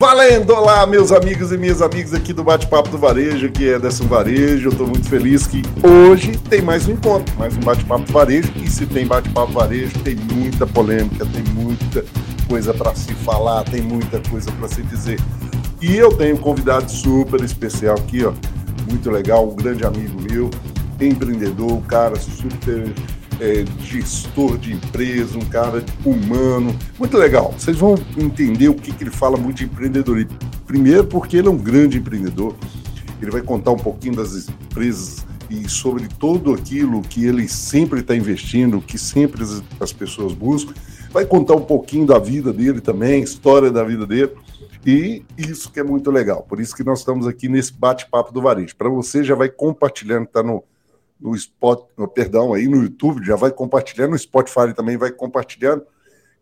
Valendo! Olá, meus amigos e minhas amigas aqui do Bate-Papo do Varejo, que é dessa Varejo. Eu estou muito feliz que hoje tem mais um encontro, mais um Bate-Papo do Varejo. E se tem Bate-Papo Varejo, tem muita polêmica, tem muita coisa para se falar, tem muita coisa para se dizer. E eu tenho um convidado super especial aqui, ó, muito legal, um grande amigo meu, empreendedor, um cara super é, gestor de empresa, um cara humano. Muito legal. Vocês vão entender o que, que ele fala muito de empreendedorismo. Primeiro, porque ele é um grande empreendedor. Ele vai contar um pouquinho das empresas e sobre tudo aquilo que ele sempre está investindo, que sempre as, as pessoas buscam. Vai contar um pouquinho da vida dele também, história da vida dele. E isso que é muito legal. Por isso que nós estamos aqui nesse bate-papo do varejo. Para você, já vai compartilhando, está no, no Spot, perdão, aí no YouTube, já vai compartilhando, no Spotify também vai compartilhando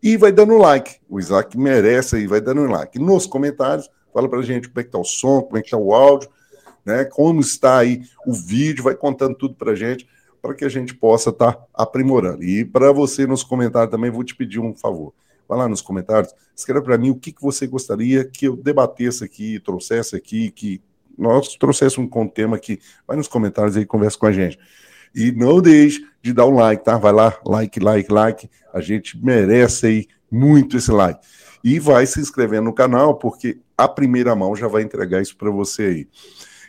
e vai dando like. O Isaac merece aí, vai dando like. Nos comentários, fala pra gente como é que tá o som, como é que tá o áudio, né? Como está aí o vídeo, vai contando tudo pra gente, para que a gente possa estar tá aprimorando. E para você nos comentários também, vou te pedir um favor. Vai lá nos comentários, escreva para mim o que, que você gostaria que eu debatesse aqui, trouxesse aqui, que nós trouxéssemos um tema aqui. Vai nos comentários aí, conversa com a gente. E não deixe de dar um like, tá? Vai lá, like, like, like. A gente merece aí muito esse like. E vai se inscrevendo no canal, porque a primeira mão já vai entregar isso para você aí.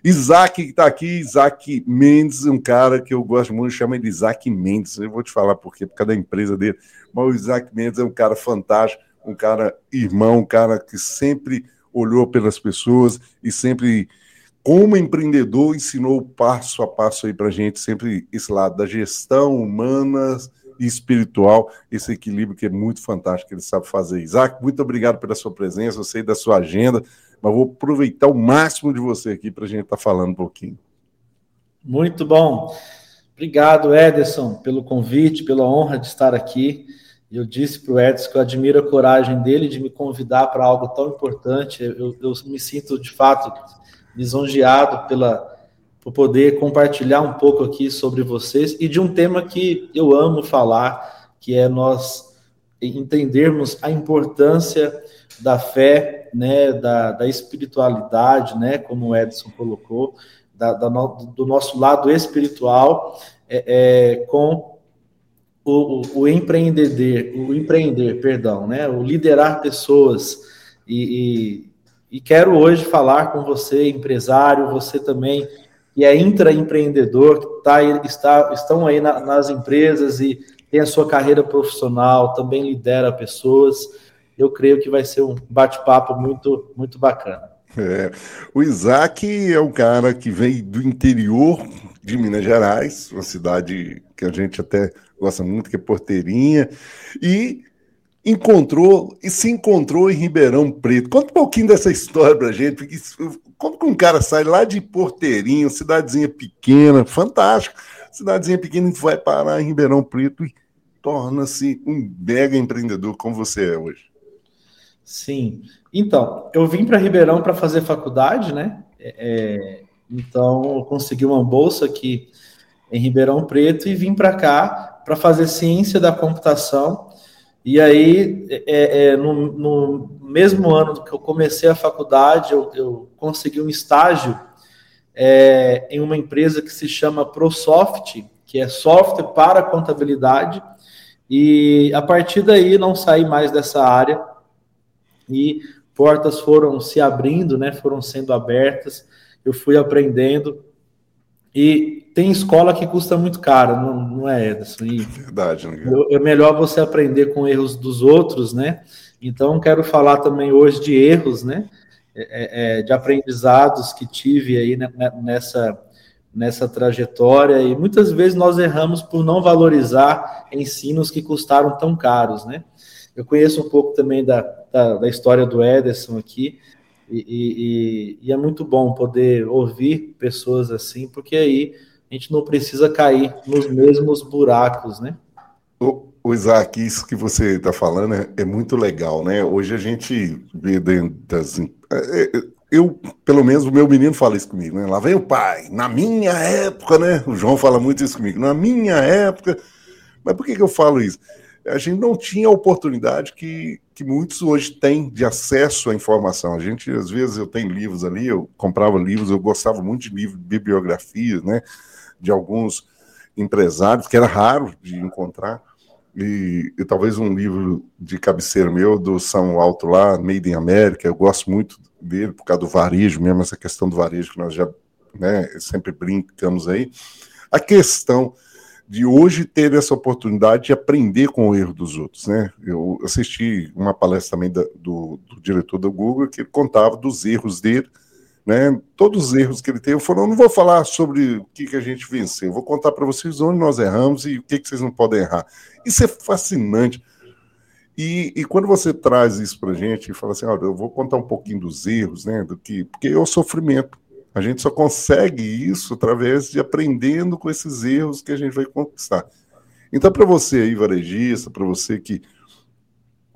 Isaac que está aqui, Isaac Mendes, um cara que eu gosto muito, chama ele Isaac Mendes. Eu vou te falar por quê, por causa da empresa dele. Mas o Isaac Mendes é um cara fantástico, um cara irmão, um cara que sempre olhou pelas pessoas e sempre como empreendedor, ensinou passo a passo aí para gente, sempre esse lado da gestão humana e espiritual, esse equilíbrio que é muito fantástico que ele sabe fazer. Isaac, muito obrigado pela sua presença, eu sei da sua agenda, mas vou aproveitar o máximo de você aqui para a gente estar tá falando um pouquinho. Muito bom. Obrigado, Ederson, pelo convite, pela honra de estar aqui. Eu disse para o Edson que eu admiro a coragem dele de me convidar para algo tão importante. Eu, eu me sinto, de fato, lisonjeado pela, por poder compartilhar um pouco aqui sobre vocês e de um tema que eu amo falar, que é nós entendermos a importância da fé, né, da, da espiritualidade, né, como o Edson colocou, da, da no, do nosso lado espiritual, é, é, com o, o, o, empreender, o empreender, perdão, né, o liderar pessoas e, e quero hoje falar com você, empresário, você também que é intraempreendedor, que tá, está, estão aí na, nas empresas e tem a sua carreira profissional, também lidera pessoas. Eu creio que vai ser um bate-papo muito, muito bacana. É. O Isaac é um cara que vem do interior de Minas Gerais, uma cidade que a gente até gosta muito, que é Porteirinha, e encontrou e se encontrou em Ribeirão Preto. Conta um pouquinho dessa história pra gente, porque como que um cara sai lá de Porteirinho, cidadezinha pequena, fantástico, cidadezinha pequena vai parar em Ribeirão Preto e torna-se um mega empreendedor como você é hoje. Sim. Então, eu vim para Ribeirão para fazer faculdade, né? É, é, então, eu consegui uma bolsa aqui em Ribeirão Preto e vim para cá para fazer ciência da computação e aí, é, é, no, no, mesmo ano que eu comecei a faculdade, eu, eu consegui um estágio é, em uma empresa que se chama ProSoft, que é software para contabilidade. E a partir daí não saí mais dessa área e portas foram se abrindo, né, foram sendo abertas. Eu fui aprendendo e tem escola que custa muito caro, não, não é, Ederson? E Verdade, né? É melhor você aprender com erros dos outros, né? Então, quero falar também hoje de erros, né? É, é, de aprendizados que tive aí nessa, nessa trajetória. E muitas vezes nós erramos por não valorizar ensinos que custaram tão caros, né? Eu conheço um pouco também da, da, da história do Ederson aqui. E, e, e, é muito bom poder ouvir pessoas assim, porque aí a gente não precisa cair nos mesmos buracos, né? O, o Isaac, isso que você está falando é, é, muito legal, né? Hoje a gente vê dentro das. É, é, eu, pelo menos, o meu menino fala isso comigo, né? Lá vem o pai, na minha época, né? O João fala muito isso comigo, na minha época. Mas por que, que eu falo isso? A gente não tinha a oportunidade que, que muitos hoje têm de acesso à informação. A gente, às vezes, eu tenho livros ali, eu comprava livros, eu gostava muito de livros, bibliografias, né, de alguns empresários, que era raro de encontrar, e, e, talvez um livro de cabeceira meu, do São Alto lá, Made in America, eu gosto muito dele por causa do varejo mesmo, essa questão do varejo que nós já né, sempre brincamos aí. A questão de hoje ter essa oportunidade de aprender com o erro dos outros, né? Eu assisti uma palestra também da, do, do, diretor do Google que ele contava dos erros dele, né? Todos os erros que ele teve. Eu não vou falar sobre o que, que a gente venceu, vou contar para vocês onde nós erramos e o que, que vocês não podem errar. Isso é fascinante. E, e quando você traz isso para a gente e fala assim, olha, eu vou contar um pouquinho dos erros, né? Do que, porque é o sofrimento. A gente só consegue isso através de aprendendo com esses erros que a gente vai conquistar. Então, para você aí, varejista, para você que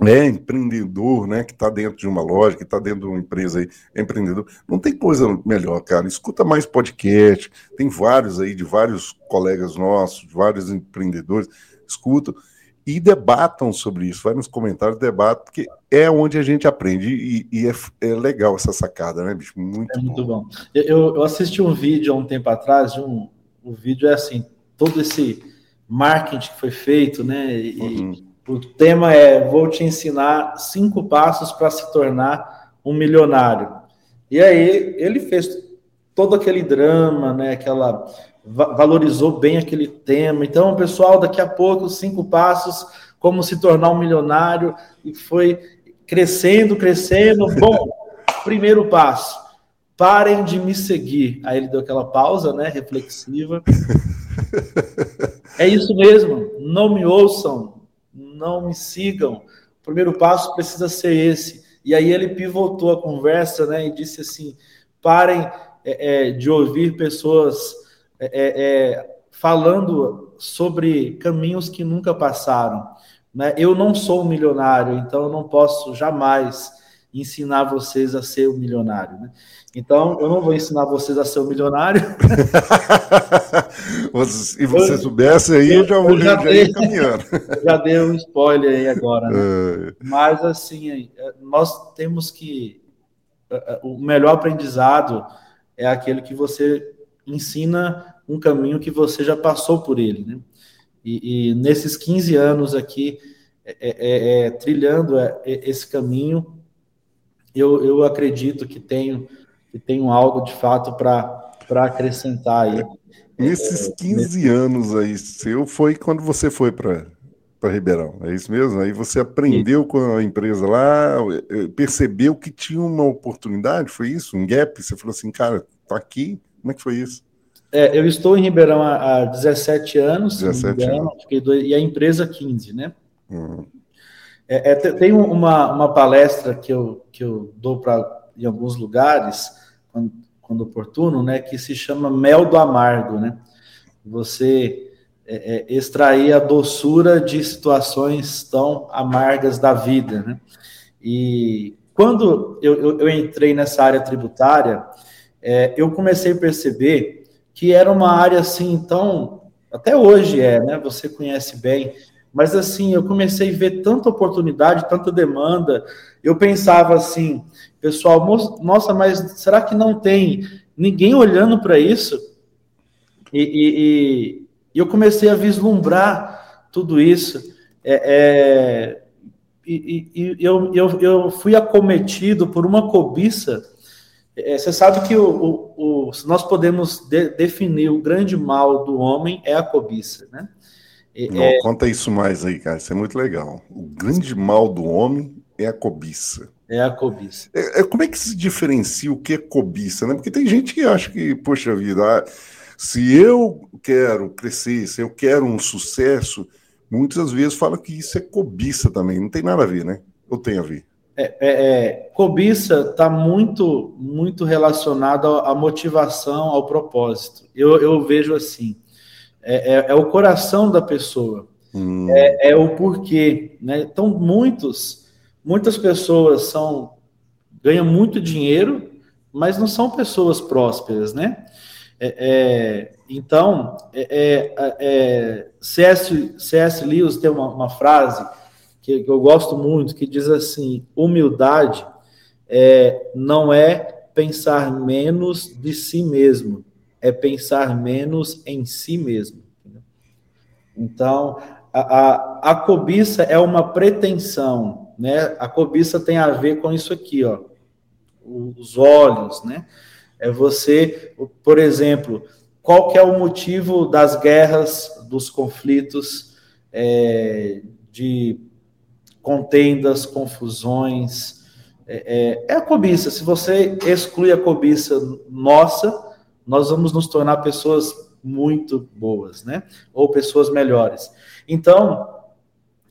é empreendedor, né, que está dentro de uma loja, que está dentro de uma empresa aí, é empreendedor, não tem coisa melhor, cara. Escuta mais podcast, tem vários aí de vários colegas nossos, de vários empreendedores, escuta e debatam sobre isso. Vai nos comentários, debatam, porque é onde a gente aprende e, e é, é, legal essa sacada, né, bicho? Muito, é muito bom. bom. Eu, eu, assisti um vídeo há um tempo atrás, um, o vídeo é assim, todo esse marketing que foi feito, né? E uhum. o tema é: vou te ensinar cinco passos para se tornar um milionário. E aí ele fez todo aquele drama, né? Aquela valorizou bem aquele tema. Então, pessoal, daqui a pouco, cinco passos, como se tornar um milionário, e foi crescendo, crescendo. Bom, primeiro passo, parem de me seguir. Aí ele deu aquela pausa, né, reflexiva. É isso mesmo, não me ouçam, não me sigam. O primeiro passo precisa ser esse. E aí ele pivotou a conversa, né, e disse assim: parem é, é, de ouvir pessoas é, é, é, falando sobre caminhos que nunca passaram. Né? Eu não sou um milionário, então eu não posso jamais ensinar vocês a ser um milionário. Né? Então, eu não vou ensinar vocês a ser um milionário. Se você soubesse aí, eu já, eu já, já caminhando. Já dei um spoiler aí agora. Né? Mas, assim, nós temos que. O melhor aprendizado é aquele que você ensina um caminho que você já passou por ele, né? E, e nesses 15 anos aqui, é, é, é, é trilhando é, esse caminho, eu, eu acredito que tenho, que tenho algo de fato para acrescentar aí. Nesses 15 anos aí seu, foi quando você foi para para Ribeirão, é isso mesmo? Aí você aprendeu com a empresa lá, percebeu que tinha uma oportunidade, foi isso? Um gap? Você falou assim, cara, tá aqui, como é que foi isso? É, eu estou em Ribeirão há, há 17 anos, 17 engano, anos. Dois, e a empresa 15, né? Uhum. É, é, tem uma, uma palestra que eu, que eu dou para em alguns lugares, quando, quando oportuno, né, que se chama Mel do Amargo, né? Você é, é, extrair a doçura de situações tão amargas da vida, né? E quando eu, eu, eu entrei nessa área tributária, é, eu comecei a perceber que era uma área assim, então, até hoje é, né? Você conhece bem, mas assim, eu comecei a ver tanta oportunidade, tanta demanda. Eu pensava assim, pessoal, nossa, mas será que não tem ninguém olhando para isso? E, e, e, eu comecei a vislumbrar tudo isso. É, é, e, e eu, eu, eu fui acometido por uma cobiça é, você sabe que o, o, o nós podemos de, definir o grande mal do homem é a cobiça, né? Não, é, conta isso mais aí, cara. Isso é muito legal. O grande mal do homem é a cobiça. É a cobiça. É, é, como é que se diferencia o que é cobiça, né? Porque tem gente que acha que, poxa vida, ah, se eu quero crescer, se eu quero um sucesso, muitas vezes fala que isso é cobiça também. Não tem nada a ver, né? Ou tem a ver? É, é, é, cobiça está muito, muito relacionado à motivação, ao propósito. Eu, eu vejo assim: é, é, é o coração da pessoa, hum. é, é, o porquê. Né? Então, muitos, muitas pessoas são ganham muito dinheiro, mas não são pessoas prósperas, né? então, C.S. C.S. Lewis tem uma, uma frase que, eu gosto muito, que diz assim: humildade é, não é pensar menos de si mesmo, é pensar menos em si mesmo. Então, a, a, a cobiça é uma pretensão, né? A cobiça tem a ver com isso aqui, ó, os olhos, né? É você, por exemplo, qual que é o motivo das guerras, dos conflitos, é, de contendas, confusões, é, é, é, a cobiça. Se você exclui a cobiça nossa, nós vamos nos tornar pessoas muito boas, né? Ou pessoas melhores. Então,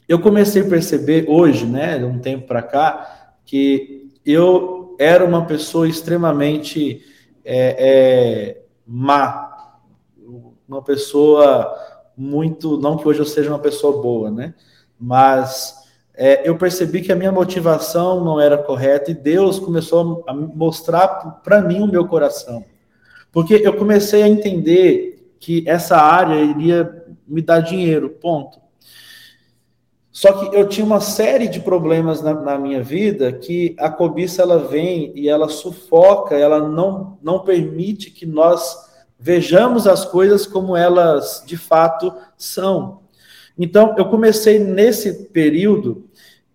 eu comecei a perceber hoje, né, de um tempo para cá, que eu era uma pessoa extremamente é, é, má, uma pessoa muito, não que hoje eu seja uma pessoa boa, né? Mas é, eu percebi que a minha motivação não era correta e Deus começou a mostrar para mim o meu coração, porque eu comecei a entender que essa área iria me dar dinheiro, ponto. Só que eu tinha uma série de problemas na, na, minha vida que a cobiça ela vem e ela sufoca, ela não, não permite que nós vejamos as coisas como elas de fato são. Então, eu comecei nesse período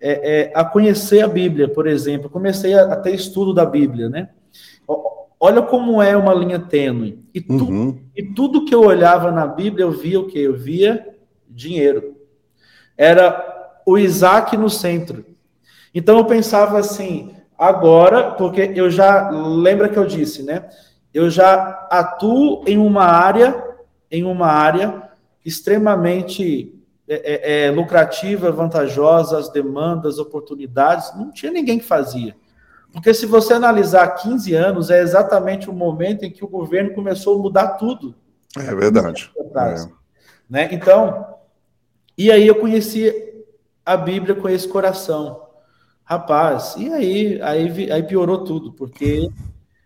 é, é, a conhecer a Bíblia, por exemplo, comecei a, a, ter estudo da Bíblia, né? Olha como é uma linha tênue. E, tu, uhum. e tudo que eu olhava na Bíblia, eu via o quê? Eu via dinheiro era o Isaac no centro. Então eu pensava assim, agora, porque eu já, lembra que eu disse, né? Eu já atuo em uma área, em uma área extremamente é, é, é lucrativa, vantajosa, as demandas, oportunidades, não tinha ninguém que fazia. Porque se você analisar 15 anos, é exatamente o momento em que o governo começou a mudar tudo. É verdade. É. Né? Então, e aí eu conheci a Bíblia com esse coração. Rapaz, e aí, aí, aí piorou tudo, porque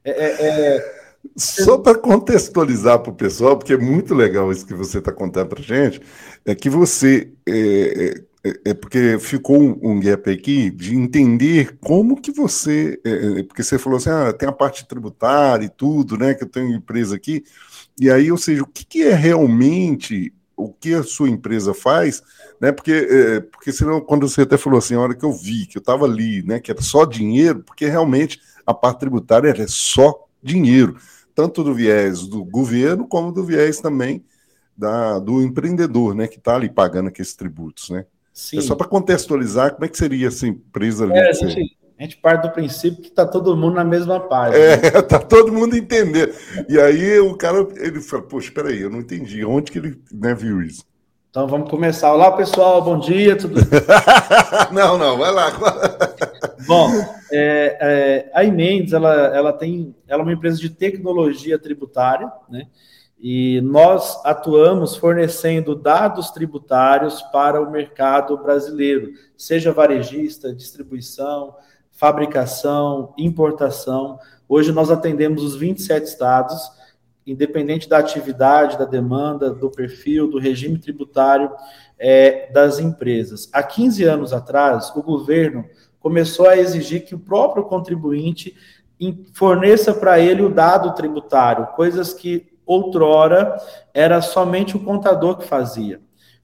é, é, é... Só para contextualizar para o pessoal, porque é muito legal isso que você está contando para gente, é que você é, é, é, porque ficou um, gap aqui de entender como que você, é, é, porque você falou assim, ah, tem a parte tributária e tudo, né, que eu tenho empresa aqui, e aí, ou seja, o que, que é realmente o que a sua empresa faz, né? Porque, é, porque senão, quando você até falou assim, a hora que eu vi que eu estava ali, né? Que era só dinheiro, porque realmente a parte tributária é só dinheiro, tanto do viés do governo como do viés também da, do empreendedor, né? Que está ali pagando aqueles tributos, né? Sim. É só para contextualizar como é que seria essa empresa ali. É, gente, a gente parte do princípio que está todo mundo na mesma página. É, tá todo mundo entendendo. E aí o cara, ele fala, poxa, espera aí, eu não entendi. Onde que ele né, viu isso? Então vamos começar. Olá, pessoal, bom dia, tudo Não, não, vai lá. Bom, é, é, a Imendes, ela, ela tem, ela é uma empresa de tecnologia tributária, né? E nós atuamos fornecendo dados tributários para o mercado brasileiro, seja varejista, distribuição, fabricação, importação. Hoje nós atendemos os 27 estados, independente da atividade, da demanda, do perfil, do regime tributário é, das empresas. Há 15 anos atrás, o governo começou a exigir que o próprio contribuinte forneça para ele o dado tributário, coisas que outrora era somente o contador que fazia.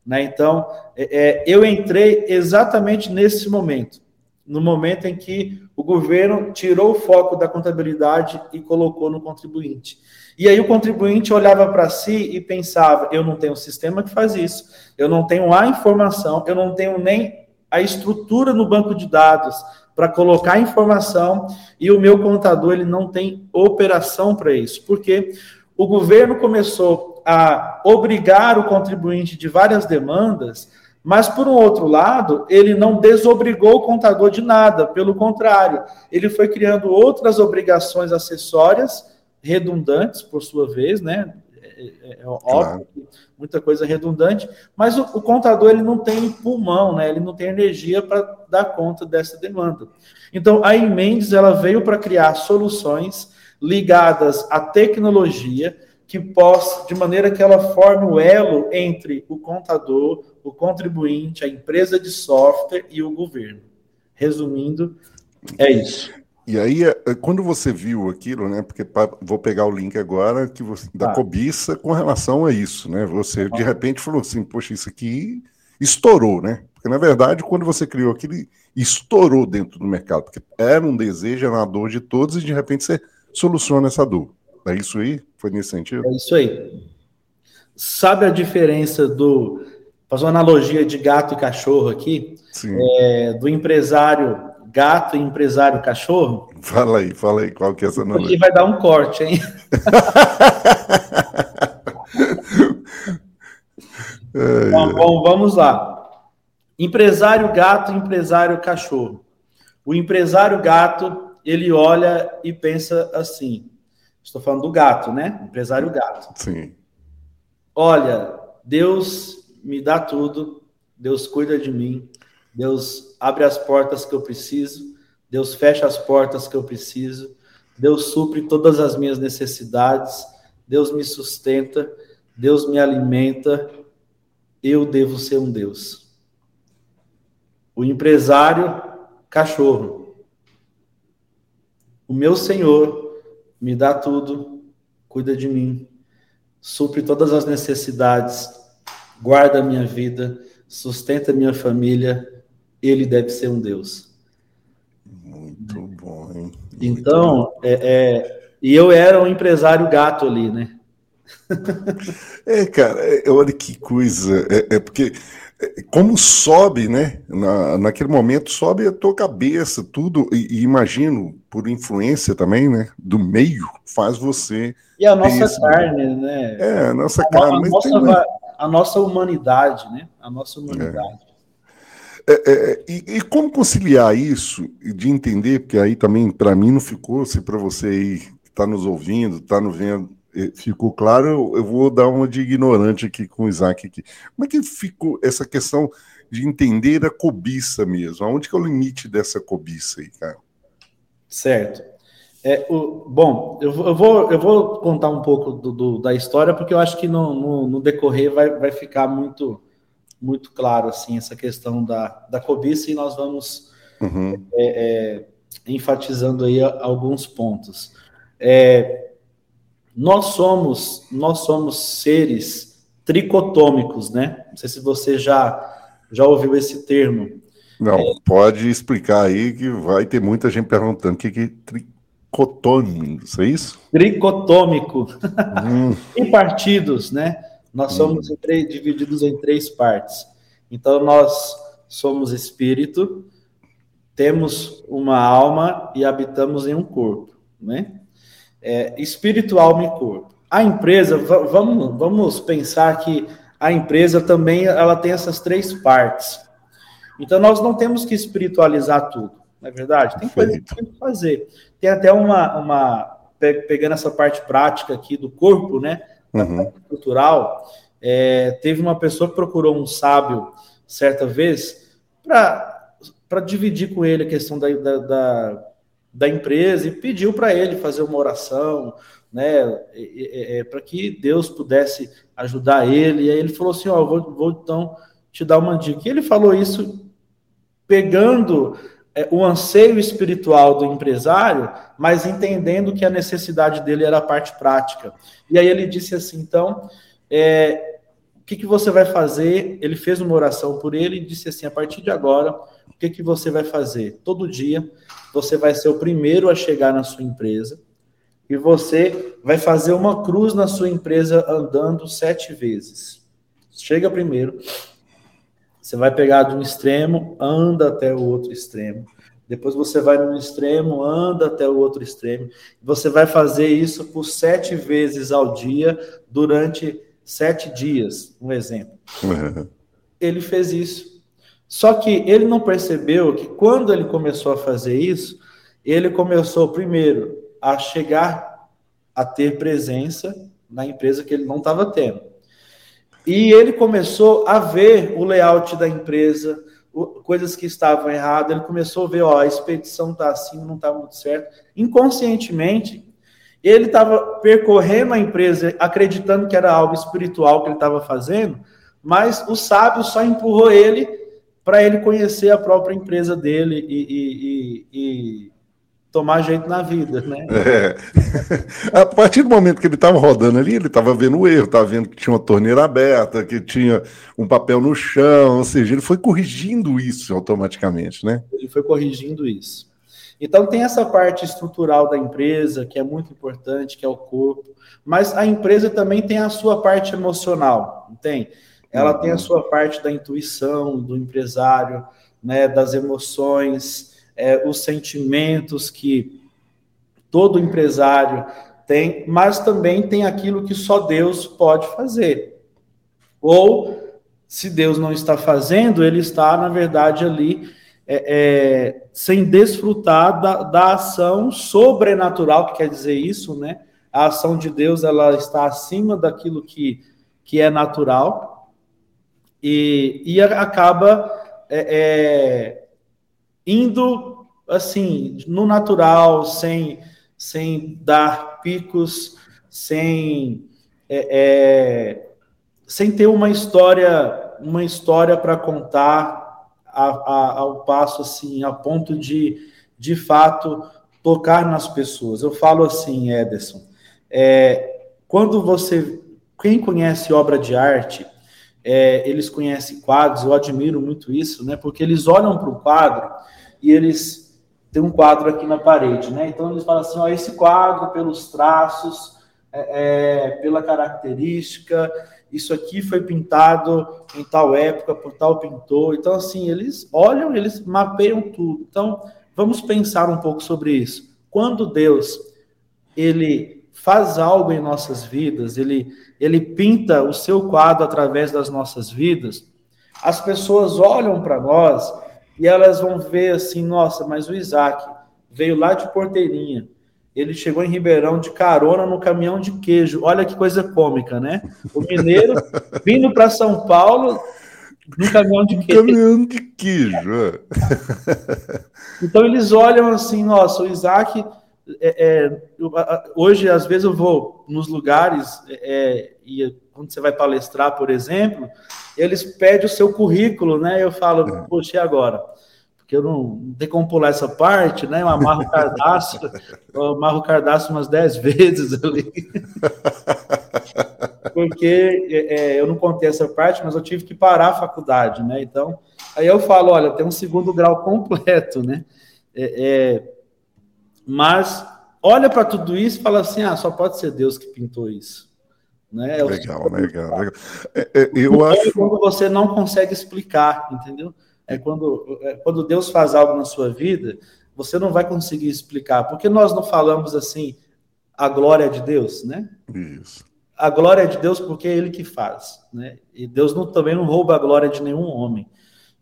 Né? Então, é, é eu entrei exatamente nesse momento no momento em que o governo tirou o foco da contabilidade e colocou no contribuinte. E aí o contribuinte olhava para si e pensava: eu não tenho sistema que faz isso, eu não tenho a informação, eu não tenho nem a estrutura no banco de dados para colocar a informação e o meu contador ele não tem operação para isso, porque o governo começou a obrigar o contribuinte de várias demandas mas, por um outro lado, ele não desobrigou o contador de nada, pelo contrário, ele foi criando outras obrigações acessórias, redundantes, por sua vez, né? É, é, é óbvio, claro. muita coisa redundante, mas o, o, contador ele não tem pulmão, né? Ele não tem energia para dar conta dessa demanda. Então, a Mendes ela veio para criar soluções ligadas à tecnologia que possa, de maneira que ela forme o elo entre o contador, o contribuinte, a empresa de software e o governo. Resumindo, é isso. E aí, é, é, quando você viu aquilo, né? Porque vou pegar o link agora que você, da ah. cobiça com relação a isso, né? Você de repente falou assim, poxa, isso aqui estourou, né? Porque na verdade, quando você criou aquilo, estourou dentro do mercado, porque era um desejo, era uma dor de todos, e de repente você soluciona essa dor. É isso aí? Foi nesse sentido? É isso aí. Sabe a diferença do. Fazer uma analogia de gato e cachorro aqui, é, do empresário gato e empresário cachorro? Fala aí, fala aí, qual que é essa analogia? Aqui vai dar um corte, hein? então, bom, vamos lá. Empresário gato, empresário cachorro. O empresário gato, ele olha e pensa assim. Estou falando do gato, né? Empresário gato. Sim. Olha, Deus me dá tudo, Deus cuida de mim, Deus abre as portas que eu preciso, Deus fecha as portas que eu preciso, Deus supre todas as minhas necessidades, Deus me sustenta, Deus me alimenta, eu devo ser um Deus. O empresário, cachorro. O meu Senhor me dá tudo, cuida de mim, supre todas as necessidades, guarda a minha vida, sustenta a minha família, ele deve ser um Deus. Muito bom, hein? Muito então, bom. É, é, e eu era um empresário gato ali, né? é, cara, é, olha que coisa. É, é, porque é, como sobe, né? Na, naquele momento sobe a tua cabeça, tudo, e, e, imagino, por influência também, né? Do meio, faz você. E a nossa carne, né? É, a nossa a, carne. A, nossa, tem... a nossa humanidade, né? A nossa humanidade. É, é, é, e, e, como conciliar isso de entender, porque aí também para mim não ficou, se para você aí que está nos ouvindo, está nos vendo, ficou claro, eu, eu, vou dar uma de ignorante aqui com o Isaac aqui. Como é que ficou essa questão de entender a cobiça mesmo? Aonde que é o limite dessa cobiça aí, cara? Certo. É, o, bom, eu, eu, vou, eu vou contar um pouco do, do, da história, porque eu acho que no, no, no decorrer vai, vai ficar muito muito claro assim essa questão da, da cobiça e nós vamos uhum. é, é, enfatizando aí alguns pontos. É, nós somos nós somos seres tricotômicos, né? Não sei se você já já ouviu esse termo. Não, pode explicar aí que vai ter muita gente perguntando o que é tricotômico, é isso? Tricotômico. Hum. e partidos, né? Nós somos em três, divididos em três partes. Então, nós somos espírito, temos uma alma e habitamos em um corpo, né? É, espírito, alma e corpo. A empresa, vamos, vamos pensar que a empresa também ela tem essas três partes. Então, nós não temos que espiritualizar tudo, não é verdade? Tem coisa que tem que fazer. Tem até uma, uma, pegando essa parte prática aqui do corpo, né? Uhum. cultural, é, teve uma pessoa que procurou um sábio certa vez para dividir com ele a questão da, da, da, da empresa e pediu para ele fazer uma oração, né, é, é, para que Deus pudesse ajudar ele. E aí ele falou assim: Ó, vou, vou então te dar uma dica. E ele falou isso pegando é, o anseio espiritual do empresário, mas entendendo que a necessidade dele era a parte prática. E aí ele disse assim: então, é, o que, que você vai fazer? Ele fez uma oração por ele e disse assim: a partir de agora, o que, que você vai fazer? Todo dia você vai ser o primeiro a chegar na sua empresa e você vai fazer uma cruz na sua empresa andando sete vezes. Chega primeiro, você vai pegar de um extremo, anda até o outro extremo. Depois você vai no extremo, anda até o outro extremo. Você vai fazer isso por sete vezes ao dia durante sete dias. Um exemplo. Ele fez isso. Só que ele não percebeu que quando ele começou a fazer isso, ele começou primeiro a chegar a ter presença na empresa que ele não estava tendo. E ele começou a ver o layout da empresa, coisas que estavam erradas. Ele começou a ver, ó, a expedição está assim, não está muito certo. Inconscientemente, ele estava percorrendo a empresa, acreditando que era algo espiritual que ele estava fazendo, mas o sábio só empurrou ele para ele conhecer a própria empresa dele e, e, e, e tomar jeito na vida, né? É. A partir do momento que ele estava rodando ali, ele estava vendo o erro, estava vendo que tinha uma torneira aberta, que tinha um papel no chão, ou seja, ele foi corrigindo isso automaticamente, né? Ele foi corrigindo isso. Então tem essa parte estrutural da empresa, que é muito importante, que é o corpo, mas a empresa também tem a sua parte emocional, não tem? Ela uhum. tem a uhum. sua parte da intuição do empresário, né, das emoções, é, os sentimentos que todo empresário tem, mas também tem aquilo que só Deus pode fazer. Ou, se Deus não está fazendo, ele está, na verdade, ali é, é, sem desfrutar da, da ação sobrenatural, que quer dizer isso, né? A ação de Deus ela está acima daquilo que, que é natural e, e acaba é, é indo assim no natural, sem, sem dar picos, sem é, é, sem ter uma história uma história para contar a, a, ao passo assim a ponto de de fato tocar nas pessoas. Eu falo assim, Ederson, é, quando você quem conhece obra de arte é, eles conhecem quadros, eu admiro muito isso, né? Porque eles olham para o quadro e eles têm um quadro aqui na parede, né? Então eles falam assim: ó, esse quadro, pelos traços, é, é, pela característica, isso aqui foi pintado em tal época por tal pintor. Então, assim, eles olham, eles mapeiam tudo. Então, vamos pensar um pouco sobre isso. Quando Deus ele faz algo em nossas vidas, ele ele pinta o seu quadro através das nossas vidas, as pessoas olham para nós e elas vão ver assim: nossa, mas o Isaac veio lá de Porteirinha, ele chegou em Ribeirão de carona no caminhão de queijo. Olha que coisa cômica, né? O mineiro vindo para São Paulo no caminhão de queijo. Caminhão de queijo. É. então eles olham assim: nossa, o Isaac é, é, eu, hoje, às vezes, eu vou nos lugares é, e quando você vai palestrar, por exemplo, eles pedem o seu currículo, né? Eu falo, é. poxa, e agora? Porque eu não tenho como pular essa parte, né? Eu amarro o cadastro, eu amarro o cadastro umas dez vezes ali. Porque é, é, eu não contei essa parte, mas eu tive que parar a faculdade, né? Então, aí eu falo, olha, tem um segundo grau completo, né? É, é mas olha para tudo isso e fala assim: ah, só pode ser Deus que pintou isso. Né? É legal, legal, legal. É, é, eu acho. Quando você não consegue explicar, entendeu? É quando, é quando Deus faz algo na sua vida, você não vai conseguir explicar. Porque nós não falamos assim, a glória de Deus, né? Isso. A glória é de Deus porque é Ele que faz, né? E Deus não, também não rouba a glória de nenhum homem.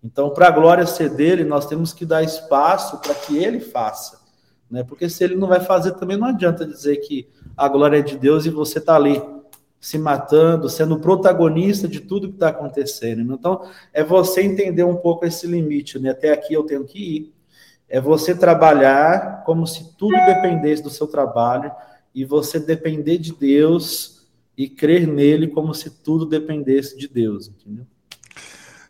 Então, para a glória ser dele, nós temos que dar espaço para que Ele faça. Né? Porque se ele não vai fazer, também não adianta dizer que a glória é de Deus e você está ali se matando, sendo protagonista de tudo que está acontecendo. Então, é você entender um pouco esse limite, né? Até aqui eu tenho que ir. É você trabalhar como se tudo dependesse do seu trabalho e você depender de Deus e crer nele como se tudo dependesse de Deus, entendeu?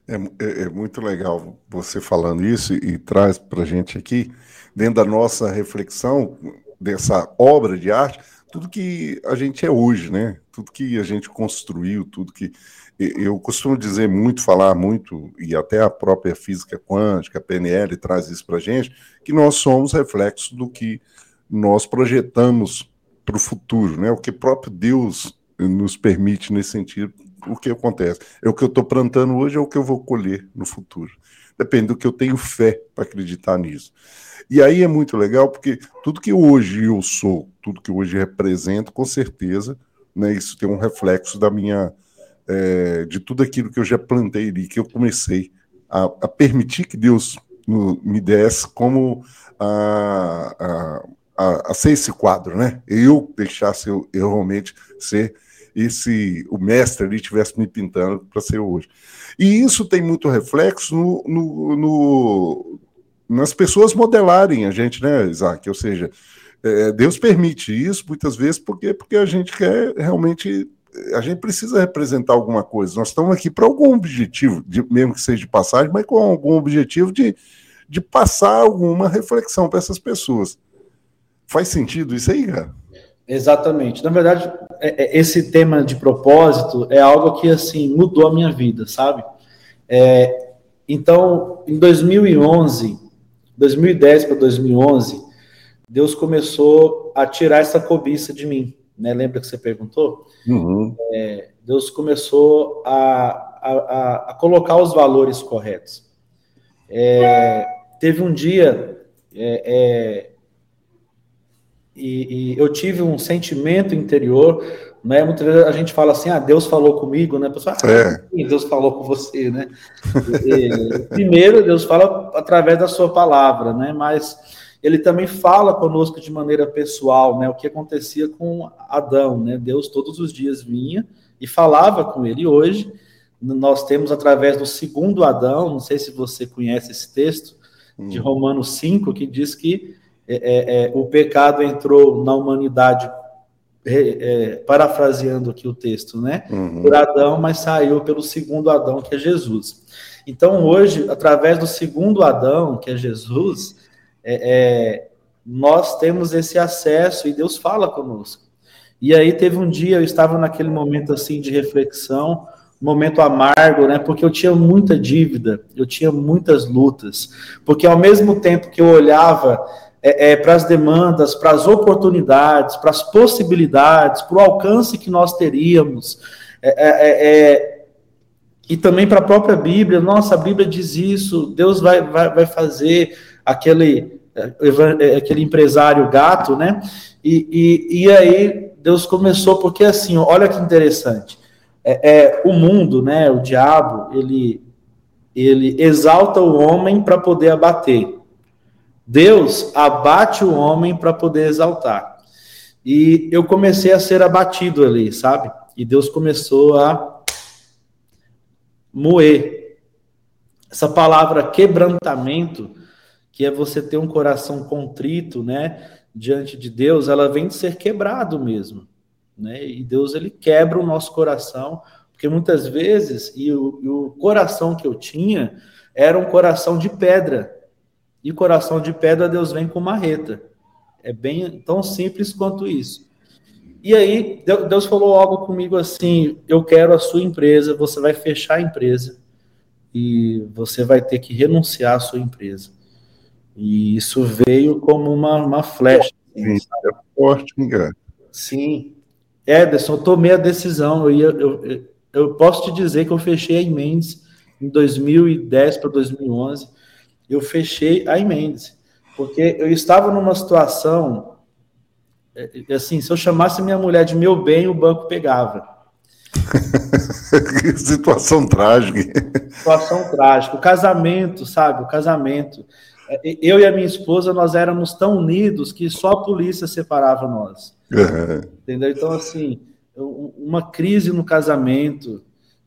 É, é, é muito legal você falando isso e, e traz para gente aqui dentro da nossa reflexão dessa obra de arte, tudo que a gente é hoje, né? Tudo que a gente construiu, tudo que eu costumo dizer muito, falar muito, e até a própria física quântica, a PNL traz isso para gente, que nós somos reflexo do que nós projetamos para o futuro, né? O que próprio Deus nos permite nesse sentido. O que acontece? É o que eu estou plantando hoje, é o que eu vou colher no futuro. Depende do que eu tenho fé para acreditar nisso. E aí é muito legal, porque tudo que hoje eu sou, tudo que hoje represento, com certeza, né, isso tem um reflexo da minha. É, de tudo aquilo que eu já plantei ali, que eu comecei a, a permitir que Deus no, me desse como a, a, a, a, ser esse quadro, né? Eu deixasse eu, eu realmente ser esse o mestre ali tivesse me pintando para ser hoje. E isso tem muito reflexo no, no, no, nas pessoas modelarem a gente, né, Isaac? Ou seja, é, Deus permite isso muitas vezes porque, porque a gente quer realmente a gente precisa representar alguma coisa. Nós estamos aqui para algum objetivo, de, mesmo que seja de passagem, mas com algum objetivo de, de passar alguma reflexão para essas pessoas. Faz sentido isso aí, cara? Exatamente. Na verdade, é, é, esse tema de propósito é algo que assim mudou a minha vida, sabe? É, então, em 2011, 2010 para 2011, Deus começou a tirar essa cobiça de mim. Né? Lembra que você perguntou? Uhum. É, Deus começou a, a, a, colocar os valores corretos. É, teve um dia é, é e, e, eu tive um sentimento interior, né? Muitas vezes a gente fala assim, ah, Deus falou comigo, né? Pessoal, ah, é. Deus falou com você, né? E, primeiro, Deus fala através da sua palavra, né? Mas ele também fala conosco de maneira pessoal, né? O que acontecia com Adão, né? Deus todos os dias vinha e falava com ele. E hoje nós temos através do segundo Adão, não sei se você conhece esse texto de hum. Romanos 5, que diz que é, é, é, o pecado entrou na humanidade, é, parafraseando aqui o texto, né? Uhum. Por Adão, mas saiu pelo segundo Adão, que é Jesus. Então, hoje, através do segundo Adão, que é Jesus, é, nós temos esse acesso e Deus fala conosco. E aí teve um dia, eu estava naquele momento assim de reflexão, momento amargo, né? Porque eu tinha muita dívida, eu tinha muitas lutas, porque ao mesmo tempo que eu olhava é, é, para as demandas, para as oportunidades, para as possibilidades, para o alcance que nós teríamos. É, é, é, é e também para a própria Bíblia, nossa, a Bíblia diz isso, Deus vai, vai, vai fazer aquele, aquele empresário gato, né? E, e, e aí Deus começou, porque assim, olha que interessante, é, o mundo, né, o diabo, ele, ele exalta o homem para poder abater. Deus abate o homem para poder exaltar. E eu comecei a ser abatido ali, sabe? E Deus começou a moer. Essa palavra quebrantamento, que é você ter um coração contrito, né, diante de Deus, ela vem de ser quebrado mesmo, né? E Deus ele quebra o nosso coração, porque muitas vezes e o, e o coração que eu tinha era um coração de pedra, e coração de pedra, Deus vem com marreta. É bem tão simples quanto isso. E aí, Deus falou algo comigo assim: eu quero a sua empresa, você vai fechar a empresa e você vai ter que renunciar à sua empresa. E isso veio como uma, uma flecha. Sim, é forte, cara. Sim. Ederson, eu tomei a decisão. Eu, ia, eu, eu posso te dizer que eu fechei a Mendes em 2010 para 2011 eu fechei a Mendes, porque eu estava numa situação é, é, assim, se eu chamasse minha mulher de meu bem, o banco pegava. que situação trágica. Situação trágica. O casamento, sabe? O casamento. É, eu e a minha esposa, nós éramos tão unidos que só a polícia separava nós. Uhum. Entendeu? Então, assim, uma crise no casamento.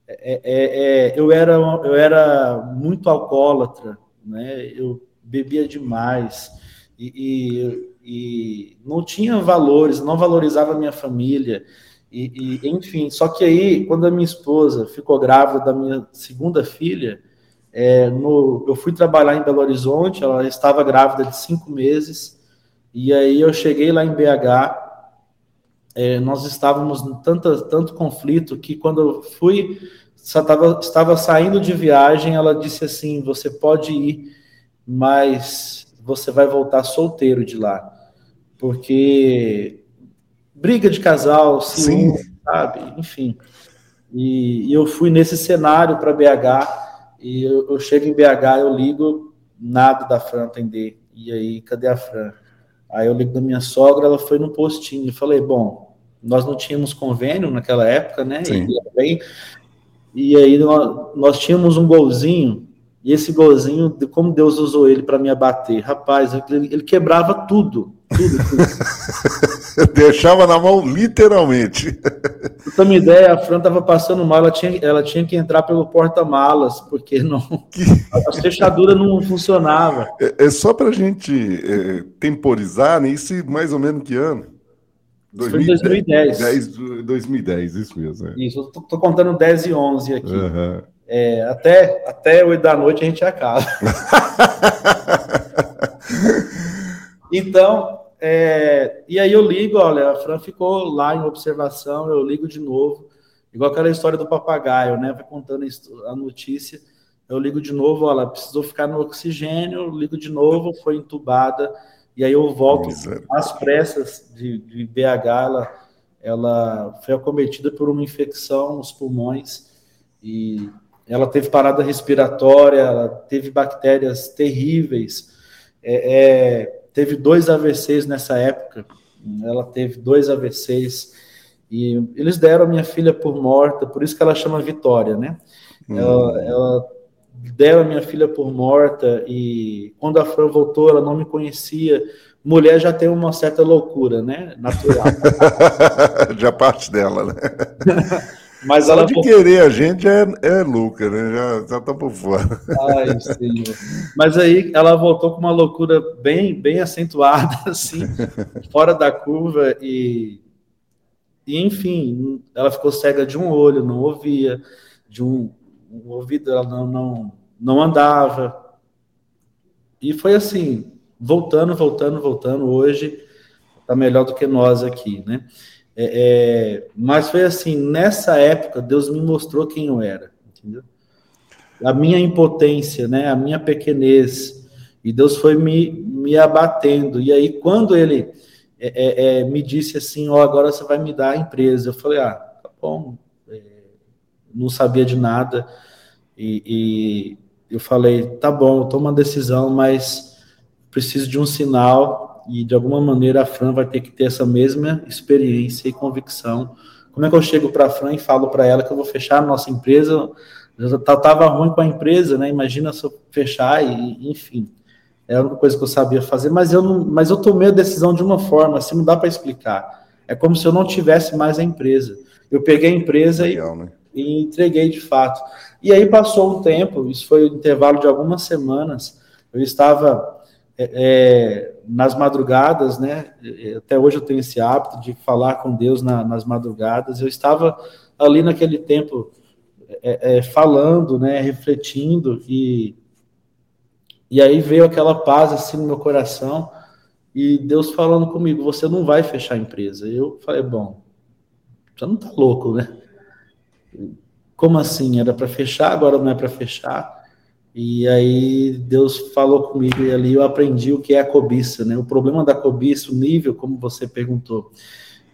É, é, é, eu, era, eu era muito alcoólatra né? Eu bebia demais e, e, e não tinha valores, não valorizava a minha família. E, e, enfim, só que aí, quando a minha esposa ficou grávida da minha segunda filha, é, no, eu fui trabalhar em Belo Horizonte, ela estava grávida de cinco meses, e aí eu cheguei lá em BH, é, nós estávamos em tanto, tanto conflito que quando eu fui estava, estava saindo de viagem, ela disse assim: você pode ir, mas você vai voltar solteiro de lá. Porque briga de casal, ciúme, sabe? Enfim. E, e, eu fui nesse cenário para BH, e eu, eu, chego em BH, eu ligo, nada da Fran atender. E aí, cadê a Fran? Aí eu ligo da minha sogra, ela foi no postinho. Eu falei, bom, nós não tínhamos convênio naquela época, né? Sim. E bem, e aí nós, nós tínhamos um golzinho, e esse golzinho, como Deus usou ele para me abater, rapaz, ele, ele quebrava tudo, tudo, tudo. Deixava na mão literalmente. Pra uma ideia, a Fran estava passando mal, ela tinha, ela tinha que entrar pelo porta-malas, porque não, que... a fechadura não funcionava. É, é só para a gente é, temporizar, né? Isso mais ou menos que ano? Foi em 2010. 10, 2010, isso mesmo. É. Isso, eu tô, tô, contando 10 e 11 aqui. Uhum. É, até, até 8 da noite a gente acaba. então, é, e aí eu ligo, olha, a Fran ficou lá em observação, eu ligo de novo, igual aquela história do papagaio, né? Vai contando a notícia, eu ligo de novo, olha, precisou ficar no oxigênio, ligo de novo, foi entubada, e aí eu volto às pressas de, de BH, ela, ela foi acometida por uma infecção nos pulmões, e ela teve parada respiratória, ela teve bactérias terríveis, é, é teve dois AVCs nessa época. Ela teve dois AVCs e eles deram a minha filha por morta, por isso que ela chama Vitória, né? Hum. Ela, ela deram a minha filha por morta e quando a Fran voltou, ela não me conhecia. Mulher já tem uma certa loucura, né? Natural. já parte dela, né? Mas Só ela de querer a gente é, é louca, né? Já, já tá por fora. Ai, senhor. Mas aí ela voltou com uma loucura bem, bem acentuada, assim, fora da curva e, e, enfim, ela ficou cega de um olho, não ouvia, de um, um ouvido ela não, não, não andava. E foi assim, voltando, voltando, voltando. Hoje tá melhor do que nós aqui, né? É, é, mas foi assim, nessa época, Deus me mostrou quem eu era, entendeu? A minha impotência, né? A minha pequenez. E Deus foi me, me abatendo. E aí, quando ele é, é, é me disse assim, ó, oh, agora você vai me dar a empresa. Eu falei, ah, tá bom. É, não sabia de nada. E, e eu falei, tá bom, eu tomo uma decisão, mas preciso de um sinal e de alguma maneira a Fran vai ter que ter essa mesma experiência e convicção. Como é que eu chego para a Fran e falo para ela que eu vou fechar a nossa empresa? Já estava ruim com a empresa, né? Imagina se eu fechar e, enfim. É a única coisa que eu sabia fazer, mas eu não, mas eu tomei a decisão de uma forma, assim, não dá para explicar. É como se eu não tivesse mais a empresa. Eu peguei a empresa Legal, e, né? e entreguei de fato. E aí passou um tempo, isso foi o intervalo de algumas semanas. Eu estava é, é, nas madrugadas, né? Até hoje eu tenho esse hábito de falar com Deus na, nas madrugadas. Eu estava ali naquele tempo é, é, falando, né? Refletindo e e aí veio aquela paz assim no meu coração e Deus falando comigo: você não vai fechar a empresa. Eu falei: bom, você não tá louco, né? Como assim? Era para fechar, agora não é para fechar. E aí Deus falou comigo e ali eu aprendi o que é a cobiça, né? O problema da cobiça, o nível, como você perguntou.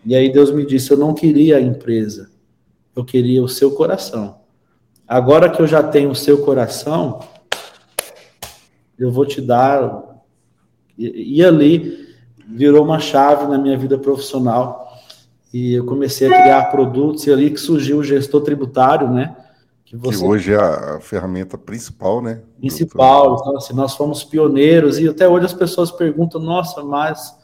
E aí Deus me disse: eu não queria a empresa, eu queria o seu coração. Agora que eu já tenho o seu coração, eu vou te dar. E, e ali virou uma chave na minha vida profissional. E eu comecei a criar produtos, e ali que surgiu o gestor tributário, né? Que, você... que hoje é a ferramenta principal, né? Principal. Então, assim, nós fomos pioneiros e até hoje as pessoas perguntam: nossa, mas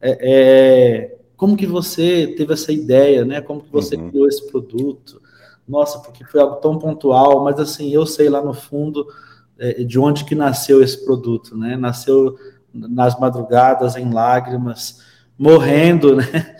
é, é, como que você teve essa ideia, né? Como que você uhum. criou esse produto? Nossa, porque foi algo tão pontual, mas assim, eu sei lá no fundo é, de onde que nasceu esse produto, né? Nasceu nas madrugadas, em lágrimas, morrendo, né?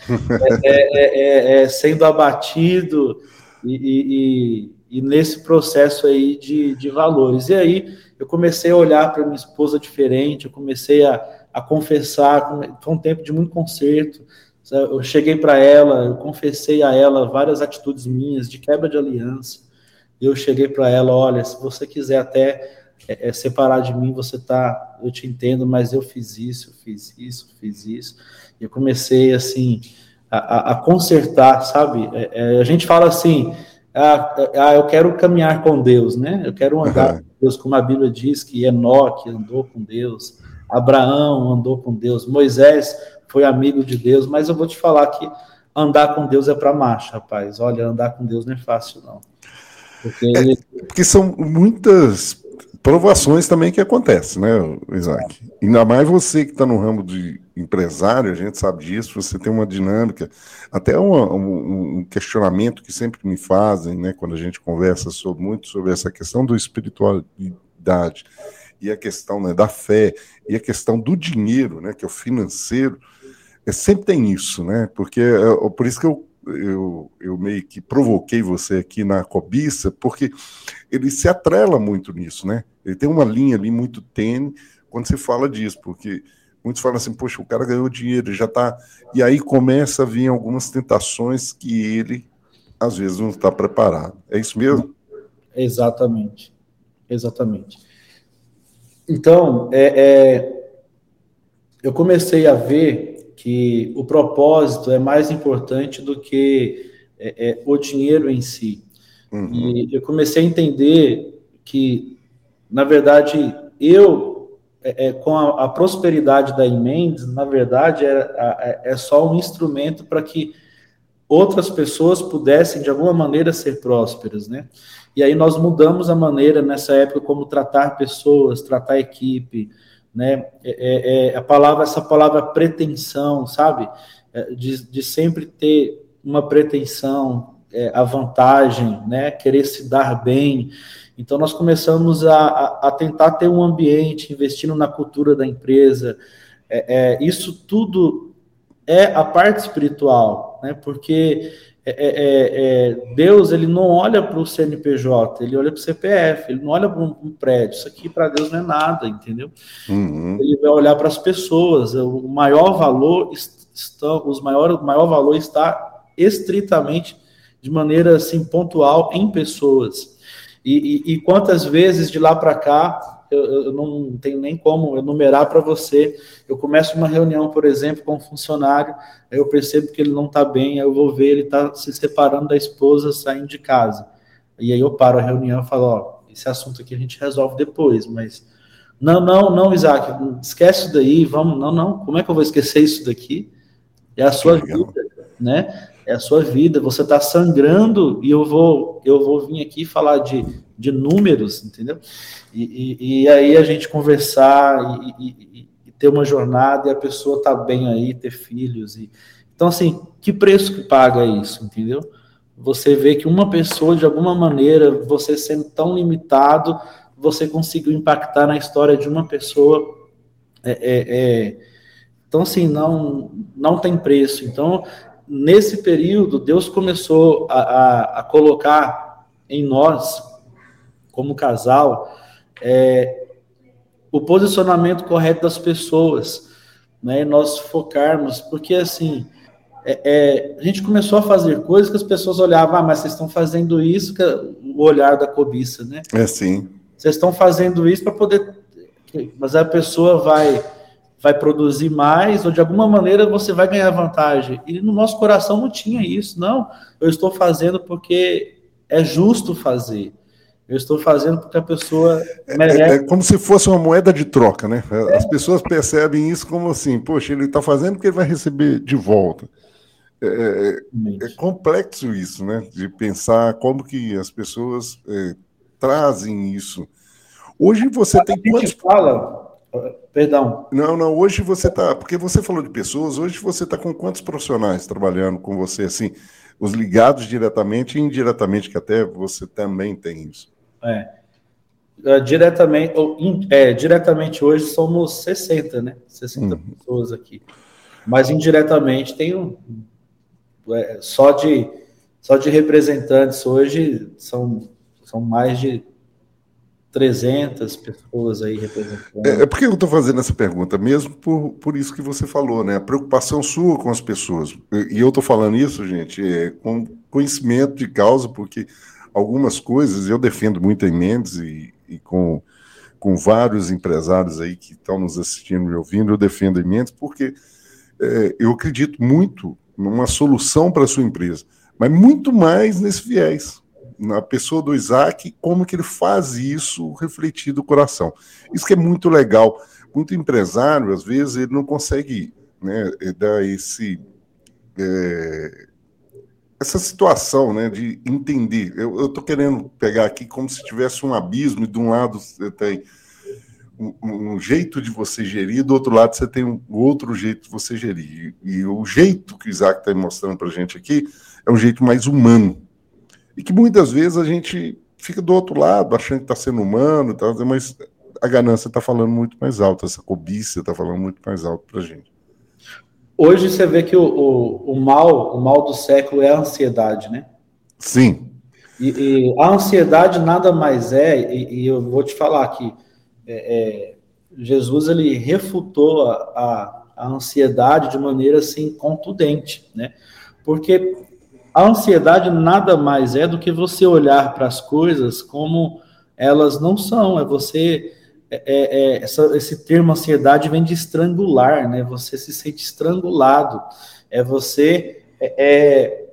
É, é, é, sendo abatido e, e e nesse processo aí de, de valores. E aí eu comecei a olhar para minha esposa diferente, eu comecei a, a confessar, foi um tempo de muito conserto. Eu cheguei para ela, eu confessei a ela várias atitudes minhas de quebra de aliança. Eu cheguei para ela, olha, se você quiser até é, é, separar de mim, você tá, eu te entendo, mas eu fiz isso, fiz isso, fiz isso. Eu comecei assim a, a, consertar, sabe? É, é, a gente fala assim, ah, ah, eu quero caminhar com Deus, né? Eu quero andar uhum. com Deus, como a Bíblia diz que Enoque andou com Deus, Abraão andou com Deus, Moisés foi amigo de Deus, mas eu vou te falar que andar com Deus é para macho, rapaz. Olha, andar com Deus não é fácil, não. Porque, é, porque são muitas provações também que acontecem, né, Isaac? Ainda mais você que está no ramo de empresário, a gente sabe disso, você tem uma dinâmica, até um, um, questionamento que sempre me fazem, né, quando a gente conversa sobre, muito sobre essa questão da espiritualidade e a questão né, da fé e a questão do dinheiro, né, que é o financeiro. é, sempre tem isso, né? Porque é, por isso que eu, eu, eu meio que provoquei você aqui na cobiça, porque ele se atrela muito nisso, né? Ele tem uma linha ali muito tênue quando você fala disso, porque muitos falam assim, poxa, o cara ganhou dinheiro, já está. E aí começa a vir algumas tentações que ele, às vezes, não está preparado. É isso mesmo? Exatamente. Exatamente. Então, é, é, eu comecei a ver que o propósito é mais importante do que é, é o dinheiro em si. Uhum. E eu comecei a entender que, na verdade, eu, é, é, com a, a, prosperidade da Imendes, na verdade, é, é, só um instrumento para que outras pessoas pudessem, de alguma maneira, ser prósperas, né? E aí nós mudamos a maneira, nessa época, como tratar pessoas, tratar equipe, né? É, é, é a palavra, essa palavra pretensão, sabe? É, de, de sempre ter uma pretensão, é, a vantagem, né? Querer se dar bem. Então nós começamos a, a, a tentar ter um ambiente, investindo na cultura da empresa. É, é, isso tudo é a parte espiritual, né? Porque é, é, é, é, Deus ele não olha para o CNPJ, ele olha para o CPF, ele não olha para um, um, prédio. Isso aqui para Deus não é nada, entendeu? Uhum. Ele vai olhar para as pessoas. O maior valor está, os maior, o maior valor está estritamente de maneira assim pontual em pessoas. E, e, e quantas vezes de lá para cá eu, eu não tenho nem como enumerar para você. Eu começo uma reunião, por exemplo, com um funcionário, aí eu percebo que ele não está bem, aí eu vou ver ele está se separando da esposa, saindo de casa. E aí eu paro a reunião e falo, ó, esse assunto aqui a gente resolve depois, mas não, não, não, Isaac, esquece isso daí, vamos, não, não, como é que eu vou esquecer isso daqui? É a sua vida, né? É a sua vida, você está sangrando e eu vou, eu vou vir aqui falar de, de números, entendeu? E, e, e aí a gente conversar e, e, ter uma jornada e a pessoa tá bem aí, ter filhos. E... Então, assim, que preço que paga isso, entendeu? Você vê que uma pessoa, de alguma maneira, você sendo tão limitado, você conseguiu impactar na história de uma pessoa. É, é, é... Então, assim, não, não tem preço. Então, nesse período, Deus começou a, a, a colocar em nós, como casal, é, o posicionamento correto das pessoas, né? Nós focarmos, porque assim, é, é, a gente começou a fazer coisas que as pessoas olhavam, ah, mas vocês estão fazendo isso, que é o olhar da cobiça, né? É sim. Vocês estão fazendo isso para poder, mas a pessoa vai vai produzir mais, ou de alguma maneira você vai ganhar vantagem. E no nosso coração não tinha isso, não. Eu estou fazendo porque é justo fazer. Eu estou fazendo porque a pessoa merece. É, é, como se fosse uma moeda de troca, né? As é. pessoas percebem isso como assim, poxa, ele está fazendo porque ele vai receber de volta. É, é, é, complexo isso, né? De pensar como que as pessoas é, trazem isso. Hoje você tem quantos. Fala, perdão. Não, não, hoje você está. Porque você falou de pessoas, hoje você está com quantos profissionais trabalhando com você, assim, os ligados diretamente e indiretamente, que até você também tem isso. É. é diretamente, é, diretamente hoje somos 60, né? 60 uhum. pessoas aqui. Mas indiretamente tem um. É, só, de, só de representantes hoje são, são mais de 300 pessoas aí representando. É, é porque eu estou fazendo essa pergunta, mesmo por, por isso que você falou, né? A preocupação sua com as pessoas. E eu estou falando isso, gente, é, com conhecimento de causa, porque algumas coisas, eu defendo muito em Mendes e, e com, com vários empresários aí que estão nos assistindo e ouvindo, eu defendo em Mendes porque é, eu acredito muito numa solução para a sua empresa, mas muito mais nesse viés, na pessoa do Isaac, como que ele faz isso refletir do coração. Isso que é muito legal. Muito empresário, às vezes, ele não consegue né, dar esse... É, essa situação, né, de entender. Eu estou querendo pegar aqui como se tivesse um abismo e de um lado você tem um, um, jeito de você gerir, do outro lado você tem um outro jeito de você gerir. E, o jeito que o Isaac está mostrando para a gente aqui é um jeito mais humano. E que muitas vezes a gente fica do outro lado, achando que está sendo humano, mas a ganância está falando muito mais alto, essa cobiça está falando muito mais alto para a gente. Hoje você vê que o, o, o, mal, o mal do século é a ansiedade, né? Sim. E, e a ansiedade nada mais é, e, e eu vou te falar que é, é, Jesus ele refutou a, a, a, ansiedade de maneira assim contundente, né? Porque a ansiedade nada mais é do que você olhar para as coisas como elas não são, é você é, é, é, essa, esse termo ansiedade vem de estrangular, né? Você se sente estrangulado, é você é, é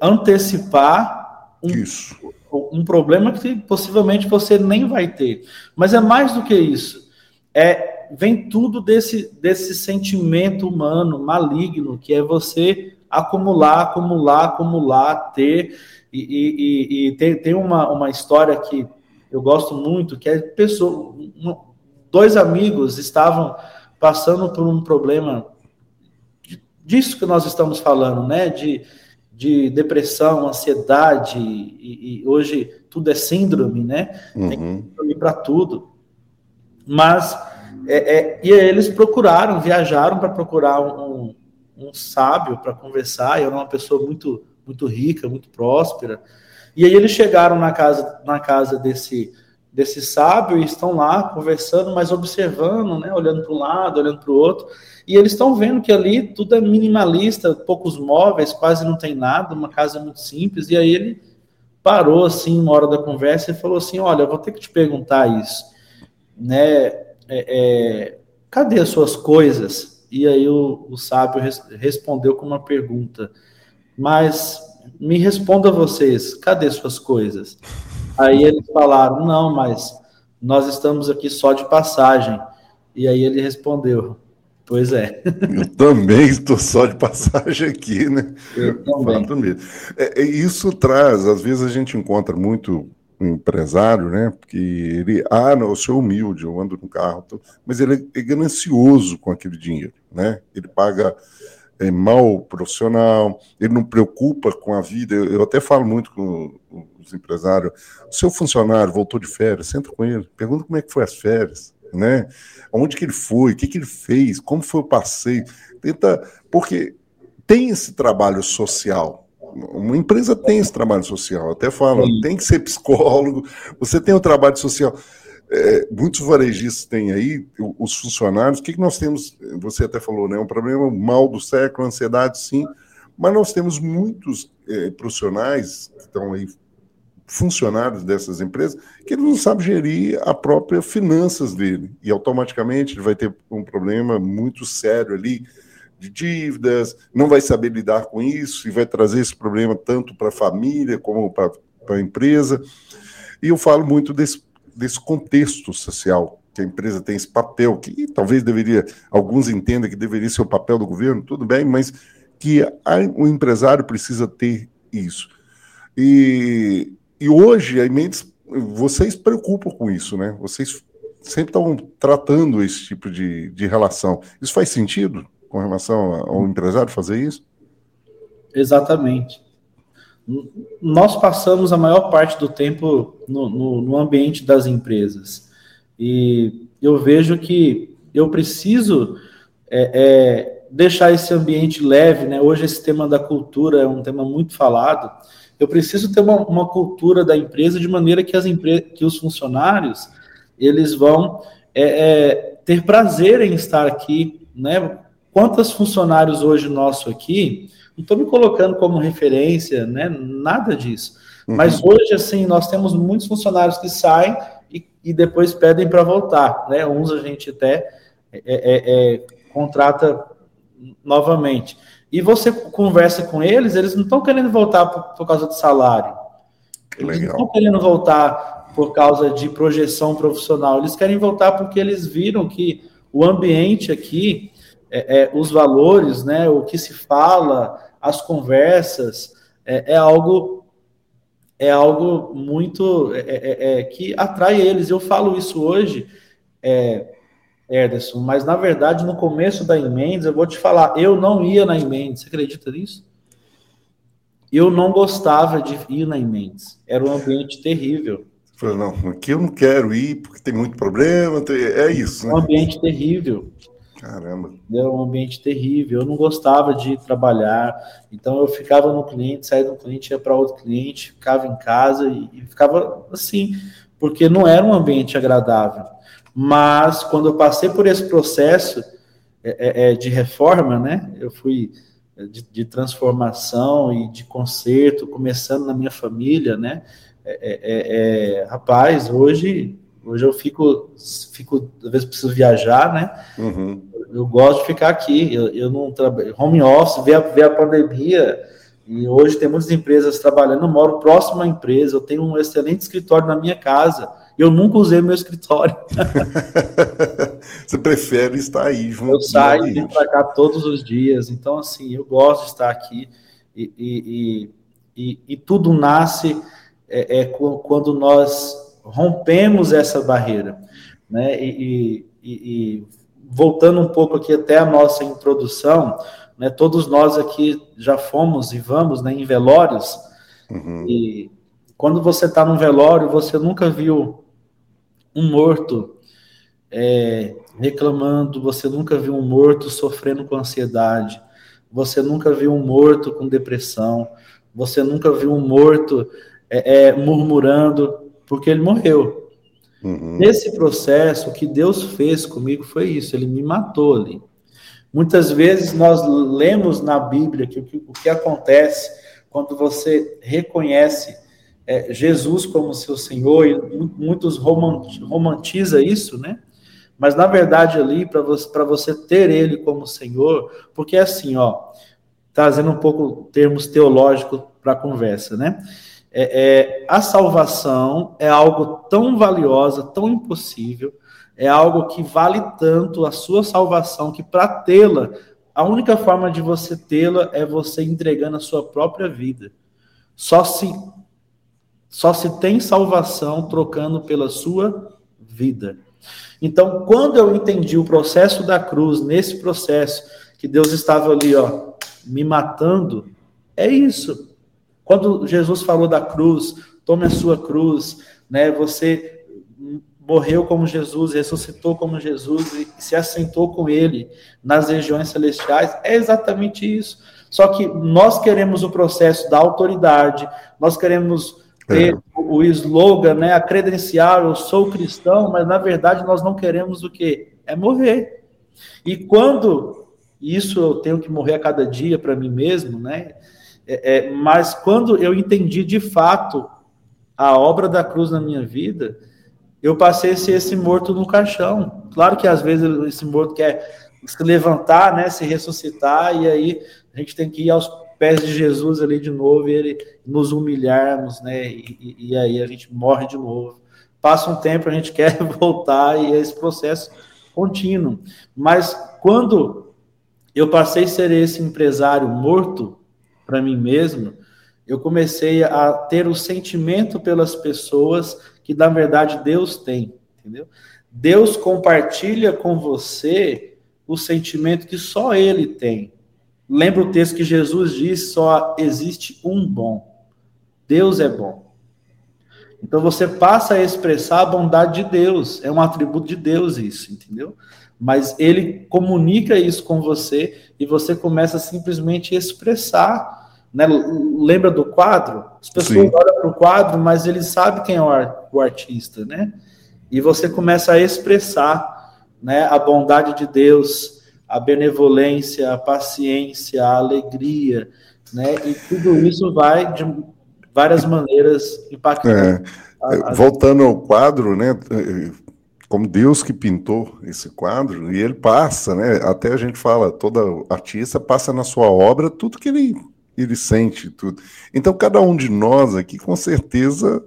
antecipar um, um problema que possivelmente você nem vai ter. Mas é mais do que isso. É vem tudo desse desse sentimento humano maligno que é você acumular, acumular, acumular, ter e, e, e tem, tem uma, uma história que eu gosto muito, que é pessoa, um, dois amigos estavam passando por um problema disso que nós estamos falando, né? De, de depressão, ansiedade, e, e hoje tudo é síndrome, né? Uhum. Tem síndrome para tudo. Mas, é, é, e eles procuraram, viajaram para procurar um, um sábio para conversar, e era uma pessoa muito, muito rica, muito próspera, e aí eles chegaram na casa, na casa desse, desse sábio e estão lá conversando, mas observando, né, olhando para um lado, olhando para o outro, e eles estão vendo que ali tudo é minimalista, poucos móveis, quase não tem nada, uma casa muito simples, e aí ele parou assim uma hora da conversa e falou assim, olha, vou ter que te perguntar isso, né, é, é, cadê as suas coisas? E aí o, o sábio res, respondeu com uma pergunta, mas me responda vocês, cadê suas coisas? Aí eles falaram, não, mas nós estamos aqui só de passagem. E aí ele respondeu, pois é. Eu também estou só de passagem aqui, né? Eu também. É, é, isso traz, às vezes a gente encontra muito um empresário, né? Porque ele, ah, não, eu sou humilde, eu ando no carro, mas ele é ganancioso com aquele dinheiro, né? Ele paga é mal profissional, ele não preocupa com a vida. Eu, eu até falo muito com os empresários: o seu funcionário voltou de férias, senta com ele, pergunta como é que foi as férias, né? Onde que ele foi, o que, que ele fez, como foi o passeio. Tenta, porque tem esse trabalho social. Uma empresa tem esse trabalho social, até falo, tem que ser psicólogo, você tem o trabalho social é, muitos varejistas têm aí, os funcionários, o que, que nós temos? Você até falou, né? Um problema mal do século, ansiedade, sim, mas nós temos muitos é, profissionais que estão aí, funcionários dessas empresas, que ele não sabe gerir a própria finanças dele, e automaticamente ele vai ter um problema muito sério ali de dívidas, não vai saber lidar com isso, e vai trazer esse problema tanto para a família como para a empresa. E eu falo muito desse desse contexto social que a empresa tem esse papel, que talvez deveria, alguns entendam que deveria ser o papel do governo, tudo bem, mas que a, o empresário precisa ter isso. E, e hoje, a Mendes, vocês preocupam com isso, né? Vocês sempre estão tratando esse tipo de, de relação. Isso faz sentido com relação ao empresário fazer isso? Exatamente nós passamos a maior parte do tempo no, no, no, ambiente das empresas. E eu vejo que eu preciso é, é, deixar esse ambiente leve, né? Hoje esse tema da cultura é um tema muito falado. Eu preciso ter uma, uma cultura da empresa de maneira que as que os funcionários eles vão é, é, ter prazer em estar aqui, né? Quantos funcionários hoje nosso aqui não estou me colocando como referência, né? Nada disso. Uhum. Mas hoje, assim, nós temos muitos funcionários que saem e, e depois pedem para voltar, né? Uns a gente até é, é, é, contrata novamente. E você conversa com eles, eles não estão querendo voltar por, por, causa do salário. Eles Legal. não estão querendo voltar por causa de projeção profissional. Eles querem voltar porque eles viram que o ambiente aqui, é, é, os valores, né, o que se fala, as conversas, é, é algo é algo muito é, é, é, que atrai eles. Eu falo isso hoje, é, Ederson, mas na verdade no começo da Emendes, eu vou te falar, eu não ia na Emendes, você acredita nisso? Eu não gostava de ir na Emendes, era um ambiente terrível. Falei, não, aqui eu não quero ir porque tem muito problema, é isso. Né? Um ambiente terrível. Caramba. Era um ambiente terrível. Eu não gostava de trabalhar. Então eu ficava no cliente, saía do cliente, ia para outro cliente, ficava em casa e, e, ficava assim, porque não era um ambiente agradável. Mas quando eu passei por esse processo é, é, é de reforma, né? Eu fui de, de, transformação e de conserto, começando na minha família, né? É, é, é rapaz, hoje Hoje eu fico, fico às vezes preciso viajar, né? Uhum. Eu gosto de ficar aqui. Eu, eu não trabalho home office, ver a, ver a pandemia. E hoje tem muitas empresas trabalhando. Eu moro próximo à empresa. Eu tenho um excelente escritório na minha casa. Eu nunca usei meu escritório. Você prefere estar aí junto? Eu saio e para cá todos os dias. Então, assim, eu gosto de estar aqui. E, e, e, e tudo nasce é, é, quando nós rompemos essa barreira, né? E, voltando um pouco aqui até a nossa introdução, né? Todos nós aqui já fomos e vamos, né? Em velórios uhum. e quando você está num velório, você nunca viu um morto é, reclamando, você nunca viu um morto sofrendo com ansiedade, você nunca viu um morto com depressão, você nunca viu um morto é, é, murmurando, porque ele morreu. Uhum. Nesse processo, o que Deus fez comigo foi isso, ele me matou ali. Muitas vezes nós lemos na Bíblia que o que, o que acontece quando você reconhece é, Jesus como seu Senhor, e muitos romantiza isso, né? Mas na verdade ali, para você, você ter ele como Senhor, porque é assim, ó, trazendo um pouco termos teológicos para a conversa, né? É, é, a salvação é algo tão valiosa, tão impossível, é algo que vale tanto a sua salvação que para tê-la, a única forma de você tê-la é você entregando a sua própria vida. Só se só se tem salvação trocando pela sua vida. Então, quando eu entendi o processo da cruz, nesse processo que Deus estava ali, ó, me matando, é isso. Quando Jesus falou da cruz, tome a sua cruz, né? Você morreu como Jesus, ressuscitou como Jesus e se assentou com ele nas regiões celestiais, é exatamente isso. Só que nós queremos o processo da autoridade, nós queremos ter é. o slogan, né, a credencial, eu sou cristão, mas na verdade nós não queremos o que? É morrer. E quando isso eu tenho que morrer a cada dia para mim mesmo, né? É, é, mas quando eu entendi de fato a obra da cruz na minha vida, eu passei a ser esse morto no caixão. Claro que às vezes esse morto quer se levantar, né, se ressuscitar, e aí a gente tem que ir aos pés de Jesus ali de novo e ele nos humilharmos, né, e, e aí a gente morre de novo. Passa um tempo, a gente quer voltar e é esse processo contínuo. Mas quando eu passei a ser esse empresário morto, para mim mesmo, eu comecei a ter o sentimento pelas pessoas que na verdade Deus tem, entendeu? Deus compartilha com você o sentimento que só ele tem. Lembra o texto que Jesus diz: só existe um bom. Deus é bom. Então você passa a expressar a bondade de Deus, é um atributo de Deus isso, entendeu? Mas ele comunica isso com você e você começa simplesmente a expressar né? Lembra do quadro? As pessoas Sim. olham para o quadro, mas eles sabem quem é o artista, né? E você começa a expressar né, a bondade de Deus, a benevolência, a paciência, a alegria, né? E tudo isso vai de várias maneiras impactar. É. Voltando ao quadro, né? Como Deus que pintou esse quadro, e ele passa, né? Até a gente fala, todo artista passa na sua obra tudo que ele ele sente tudo. Então, cada um de nós aqui, com certeza,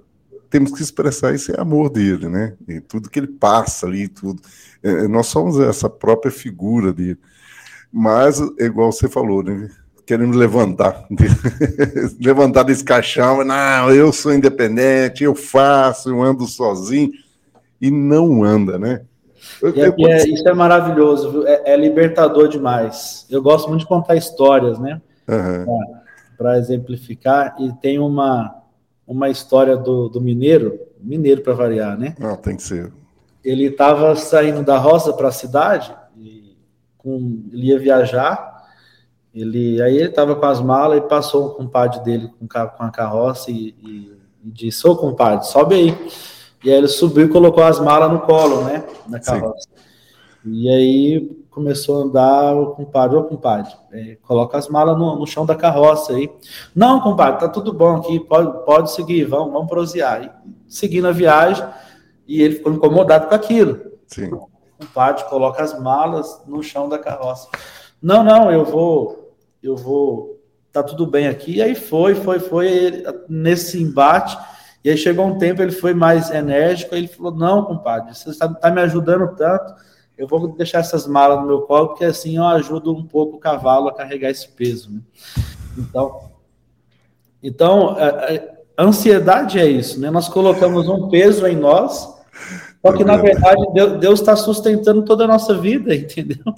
temos que expressar esse amor dele, né? E tudo que ele passa ali, tudo. É, é nós somos essa própria figura dele. Mas, igual você falou, né? Querendo levantar, levantar desse caixão, não, eu sou independente, eu faço, eu ando sozinho, e não anda, né? Eu, é, isso é maravilhoso, é, é libertador demais. Eu gosto muito de contar histórias, né? Uhum para exemplificar, e tem uma, uma história do, do mineiro, mineiro para variar, né? Não, tem que ser. Ele estava saindo da roça para a cidade, e com, ele ia viajar, ele, aí ele estava com as malas e passou um compadre dele com, com a carroça e, e, e disse, ô compadre, sobe aí. E aí ele subiu e colocou as malas no colo, né, na carroça. Sim. E aí começou a andar, o compadre, ô compadre, é, coloca as malas no, no, chão da carroça aí. Não, compadre, tá tudo bom aqui, pode, pode seguir, vamos, vamos prosear. E, seguindo a viagem, e ele ficou incomodado com aquilo. Sim. O compadre coloca as malas no chão da carroça. Não, não, eu vou, eu vou, tá tudo bem aqui. E aí foi, foi, foi, ele, nesse embate, e aí chegou um tempo, ele foi mais enérgico, ele falou, não, compadre, você está tá me ajudando tanto, eu vou deixar essas malas no meu colo, porque assim eu ajudo um pouco o cavalo a carregar esse peso. Né? Então, então a, a, ansiedade é isso, né? Nós colocamos um peso em nós, só que na verdade Deus está sustentando toda a nossa vida, entendeu?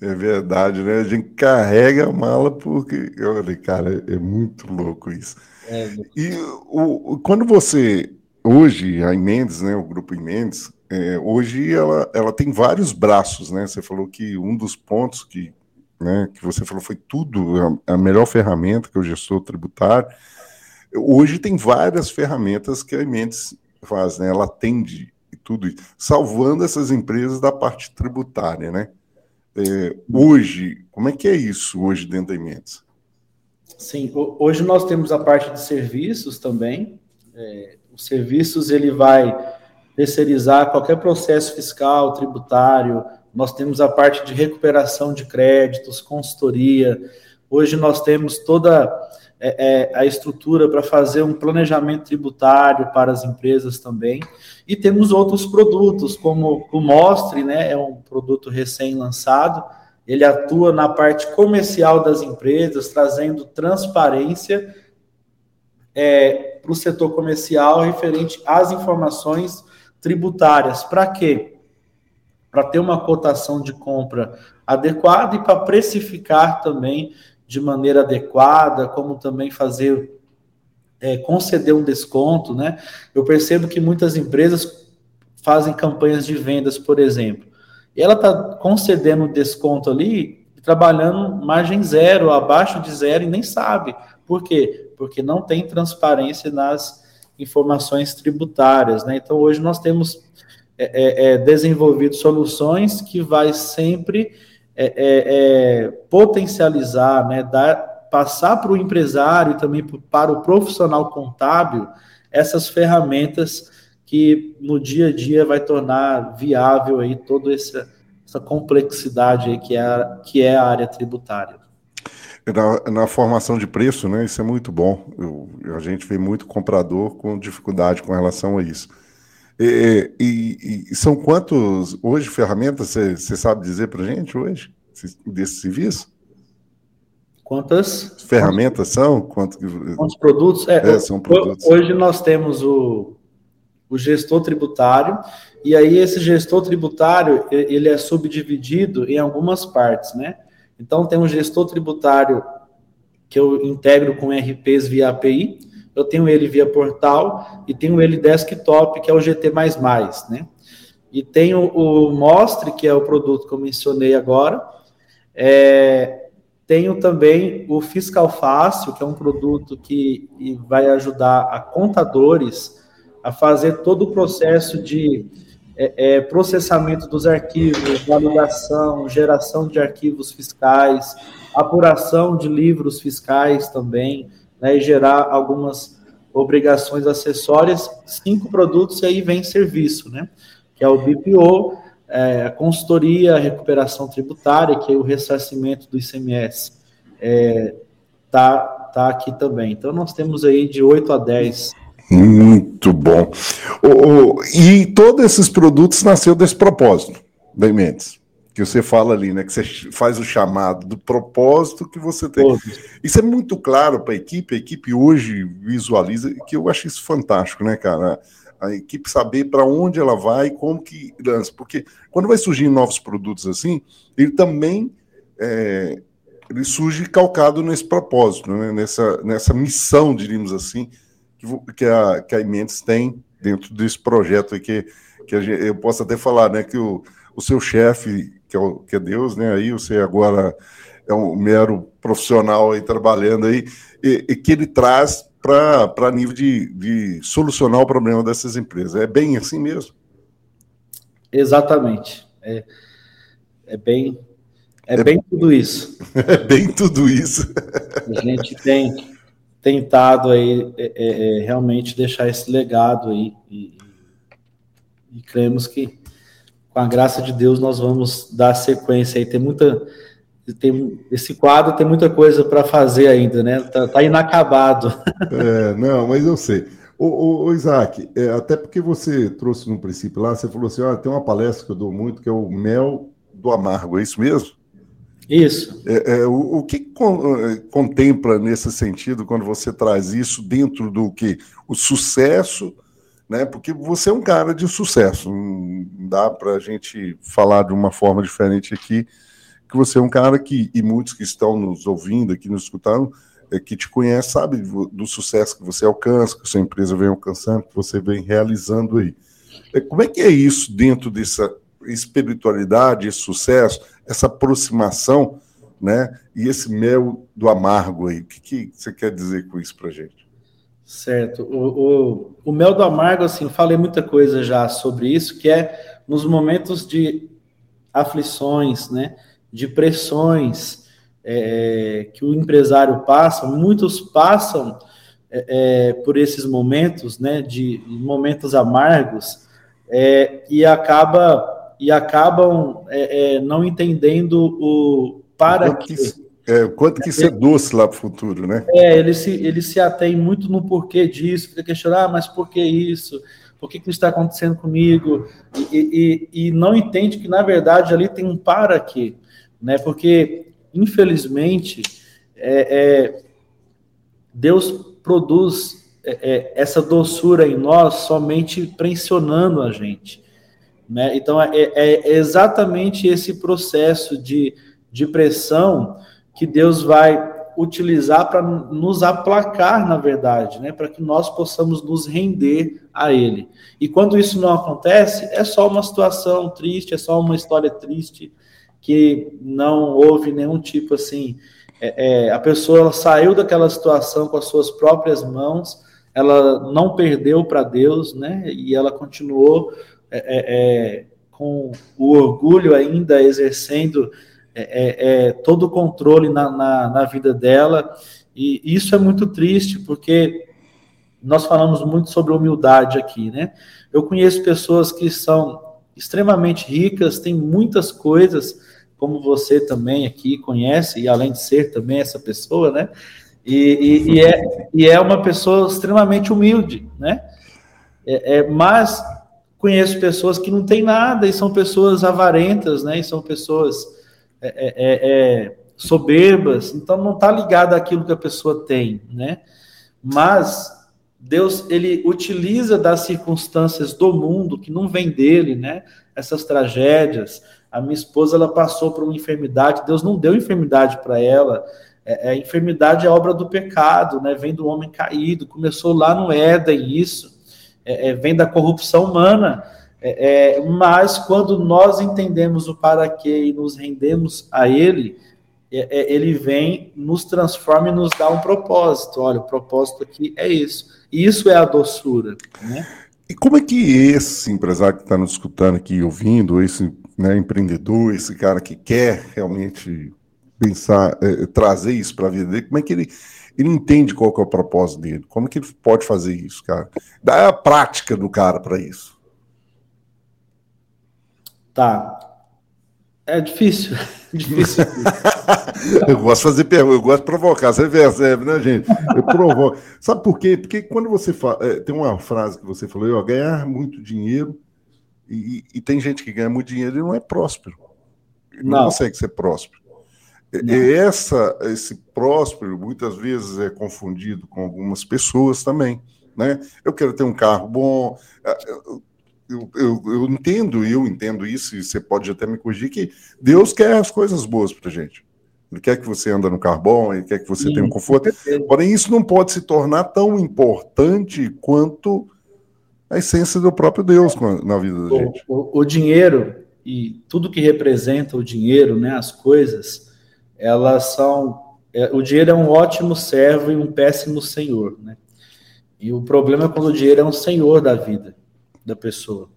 É verdade, né? A gente carrega a mala porque, olha, cara, é muito louco isso. É, e o, quando você, hoje, a Mendes, né, o grupo Mendes, é, hoje ela, ela tem vários braços, né? Você falou que um dos pontos que, né, que você falou foi tudo, a, a melhor ferramenta que o gestor tributário. Hoje tem várias ferramentas que a Mendes faz, né? Ela atende tudo isso, salvando essas empresas da parte tributária, né? É, hoje, como é que é isso hoje dentro da Mendes? Sim, hoje nós temos a parte de serviços também. É, os serviços ele vai terceirizar qualquer processo fiscal, tributário. Nós temos a parte de recuperação de créditos, consultoria. Hoje nós temos toda é, é, a estrutura para fazer um planejamento tributário para as empresas também. E temos outros produtos, como o Mostre, né, é um produto recém-lançado. Ele atua na parte comercial das empresas, trazendo transparência é, para o setor comercial referente às informações tributárias. Para quê? Para ter uma cotação de compra adequada e para precificar também de maneira adequada, como também fazer é, conceder um desconto, né? Eu percebo que muitas empresas fazem campanhas de vendas, por exemplo, e ela está concedendo desconto ali, trabalhando margem zero, abaixo de zero e nem sabe. Por quê? Porque não tem transparência nas informações tributárias. Né? Então, hoje nós temos é, é, é desenvolvido soluções que vai sempre é, é, é, potencializar, né, dar, passar para o empresário e também para o profissional contábil essas ferramentas que no dia a dia vai tornar viável aí toda essa, essa complexidade que é, que é a área tributária. Na, na, formação de preço, né? Isso é muito bom. Eu, a gente vê muito comprador com dificuldade com relação a isso. E, e, e são quantos hoje ferramentas você sabe dizer para gente hoje desse serviço? Quantas ferramentas são? Quantos, quantos produtos? É, é, são produtos. Hoje nós temos o, o gestor tributário e aí esse gestor tributário ele é subdividido em algumas partes, né? Então, tem um gestor tributário que eu integro com RPs via API, eu tenho ele via portal e tenho ele desktop, que é o GT++, né? E tenho o Mostre, que é o produto que eu mencionei agora. É, tenho também o Fiscal Fácil, que é um produto que vai ajudar a contadores a fazer todo o processo de é, é, processamento dos arquivos, validação, geração de arquivos fiscais, apuração de livros fiscais também, né, e gerar algumas obrigações acessórias, cinco produtos e aí vem serviço, né, que é o BPO, é, a consultoria, a recuperação tributária, que é o ressarcimento do ICMS, é, tá, tá aqui também. Então, nós temos aí de 8 a 10 muito bom. O, o, e todos esses produtos nasceu desse propósito, bem Mendes, que você fala ali, né? Que você faz o chamado do propósito que você tem. Todos. Isso é muito claro para a equipe. A equipe hoje visualiza, que eu acho isso fantástico, né, cara? A equipe saber para onde ela vai, como que lança. Porque quando vai surgir novos produtos assim, ele também é, ele surge calcado nesse propósito, né? nessa, nessa missão, diríamos assim, que, a, que a Imentes tem dentro desse projeto que, que gente, eu posso até falar, né, que o, o seu chefe que é, o, que é Deus, né? Aí você agora é um mero profissional aí trabalhando aí, e, e que ele traz para nível de, de solucionar o problema dessas empresas. É bem assim mesmo? Exatamente. É, é bem é, é bem tudo isso. É bem tudo isso. A gente tem tentado aí é, é, é, realmente deixar esse legado aí e, e cremos que com a graça de Deus nós vamos dar sequência aí. Tem muita tem, esse quadro tem muita coisa para fazer ainda, né? Tá, tá, inacabado. É, não, mas eu sei. Ô Isaac, é, até porque você trouxe no princípio lá, você falou assim: ah, tem uma palestra que eu dou muito que é o mel do amargo, é isso mesmo? Isso. É, é, o, o, que é, contempla nesse sentido quando você traz isso dentro do que? O sucesso, né? Porque você é um cara de sucesso. Não dá para a gente falar de uma forma diferente aqui, que você é um cara que, e muitos que estão nos ouvindo aqui, nos escutando, é, que te conhece, sabe do, sucesso que você alcança, que sua empresa vem alcançando, que você vem realizando aí. É, como é que é isso dentro dessa espiritualidade, esse sucesso? Essa aproximação, né? E esse mel do amargo aí. O que, que você quer dizer com isso para gente? Certo. O, o, o, mel do amargo, assim, falei muita coisa já sobre isso, que é nos momentos de aflições, né? De pressões é, que o empresário passa, muitos passam é, é por esses momentos, né? De momentos amargos é, e acaba e acabam é, é, não entendendo o para quanto que, que é, quanto que isso é doce lá para o futuro, né? É, ele se, ele se atém muito no porquê disso, fica questionando, ah, mas por que isso? Por que, que isso está acontecendo comigo? E, e, e, não entende que, na verdade, ali tem um para quê, né? Porque, infelizmente, é, é Deus produz é, essa doçura em nós somente pressionando a gente. Né? Então, é, é, exatamente esse processo de, de pressão que Deus vai utilizar para nos aplacar, na verdade, né? para que nós possamos nos render a Ele. E quando isso não acontece, é só uma situação triste, é só uma história triste, que não houve nenhum tipo assim. É, é, a pessoa saiu daquela situação com as suas próprias mãos, ela não perdeu para Deus, né? E ela continuou é, é, é, com o orgulho ainda exercendo é, é, todo o controle na, na, na, vida dela. E isso é muito triste, porque nós falamos muito sobre humildade aqui, né? Eu conheço pessoas que são extremamente ricas, têm muitas coisas, como você também aqui conhece, e além de ser também essa pessoa, né? E, e, e é, e é uma pessoa extremamente humilde, né? É, é, mas conheço pessoas que não têm nada e são pessoas avarentas, né? E são pessoas é, é, é, é soberbas. Então não está ligado àquilo que a pessoa tem, né? Mas Deus ele utiliza das circunstâncias do mundo que não vem dele, né? Essas tragédias. A minha esposa ela passou por uma enfermidade. Deus não deu enfermidade para ela. É, a é, enfermidade é obra do pecado, né? Vem do homem caído. Começou lá no Éden isso é, é, vem da corrupção humana, é, é, mas quando nós entendemos o para quê e nos rendemos a Ele, é, ele vem, nos transforma e nos dá um propósito. Olha, o propósito aqui é isso. Isso é a doçura. Né? E como é que esse empresário que está nos escutando aqui, ouvindo, esse né, empreendedor, esse cara que quer realmente pensar, é, trazer isso para a vida dele, como é que ele ele entende qual que é o propósito dele. Como que ele pode fazer isso, cara? Dá a prática do cara para isso. Tá. É difícil. difícil. eu gosto de fazer perguntas, eu gosto de provocar. Você percebe, né, gente? Eu provoco. Sabe por quê? Porque quando você fala. É, tem uma frase que você falou, eu ganhar muito dinheiro. E, e, tem gente que ganha muito dinheiro e não é próspero. Não, não consegue ser próspero. E essa, esse próspero muitas vezes é confundido com algumas pessoas também, né? Eu quero ter um carro bom. É, eu, eu, eu entendo, eu entendo isso, e você pode até me corrigir, que Deus quer as coisas boas para gente. Ele quer que você ande no carro bom, ele quer que você Sim, tenha um conforto. Porém, isso não pode se tornar tão importante quanto a essência do próprio Deus na vida da gente. O, o, o dinheiro, e tudo que representa o dinheiro, né, as coisas, elas são. É, o dinheiro é um ótimo servo e um péssimo senhor, né? E o problema é quando o dinheiro é um senhor da vida da pessoa.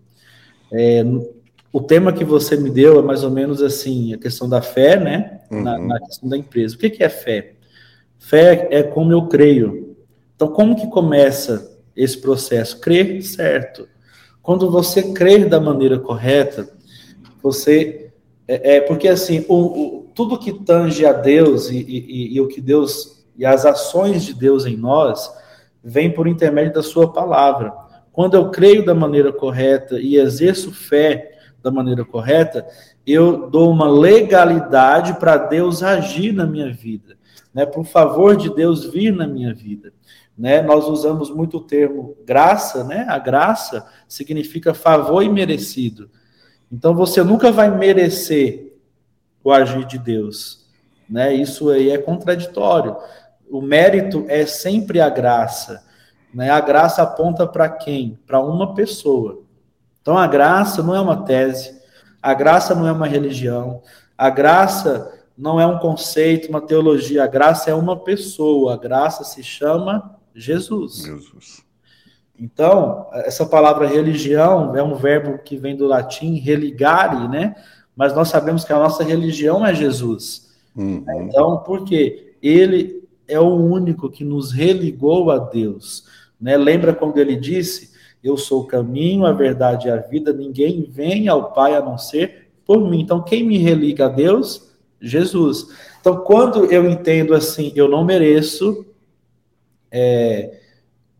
É, o tema que você me deu é mais ou menos assim, a questão da fé, né? Uhum. Na, na, questão da empresa. O que, que é fé? Fé é como eu creio. Então, como que começa esse processo? Crer certo. Quando você crer da maneira correta, você. É, é porque assim, o, o, tudo que tange a Deus e, e, e o que Deus e as ações de Deus em nós vem por intermédio da Sua palavra. Quando eu creio da maneira correta e exerço fé da maneira correta, eu dou uma legalidade para Deus agir na minha vida, né? Por favor de Deus vir na minha vida. Né? Nós usamos muito o termo graça, né? A graça significa favor imerecido. Então você nunca vai merecer o agir de Deus, né? Isso aí é contraditório. O mérito é sempre a graça, né? A graça aponta para quem? Para uma pessoa. Então a graça não é uma tese, a graça não é uma religião, a graça não é um conceito, uma teologia, a graça é uma pessoa, a graça se chama Jesus. Jesus. Então, essa palavra religião é um verbo que vem do latim religare, né? Mas nós sabemos que a nossa religião é Jesus. Uhum. Então, por quê? Ele é o único que nos religou a Deus. Né? Lembra quando ele disse: Eu sou o caminho, a verdade e a vida, ninguém vem ao Pai a não ser por mim. Então, quem me religa a Deus? Jesus. Então, quando eu entendo assim, eu não mereço, é,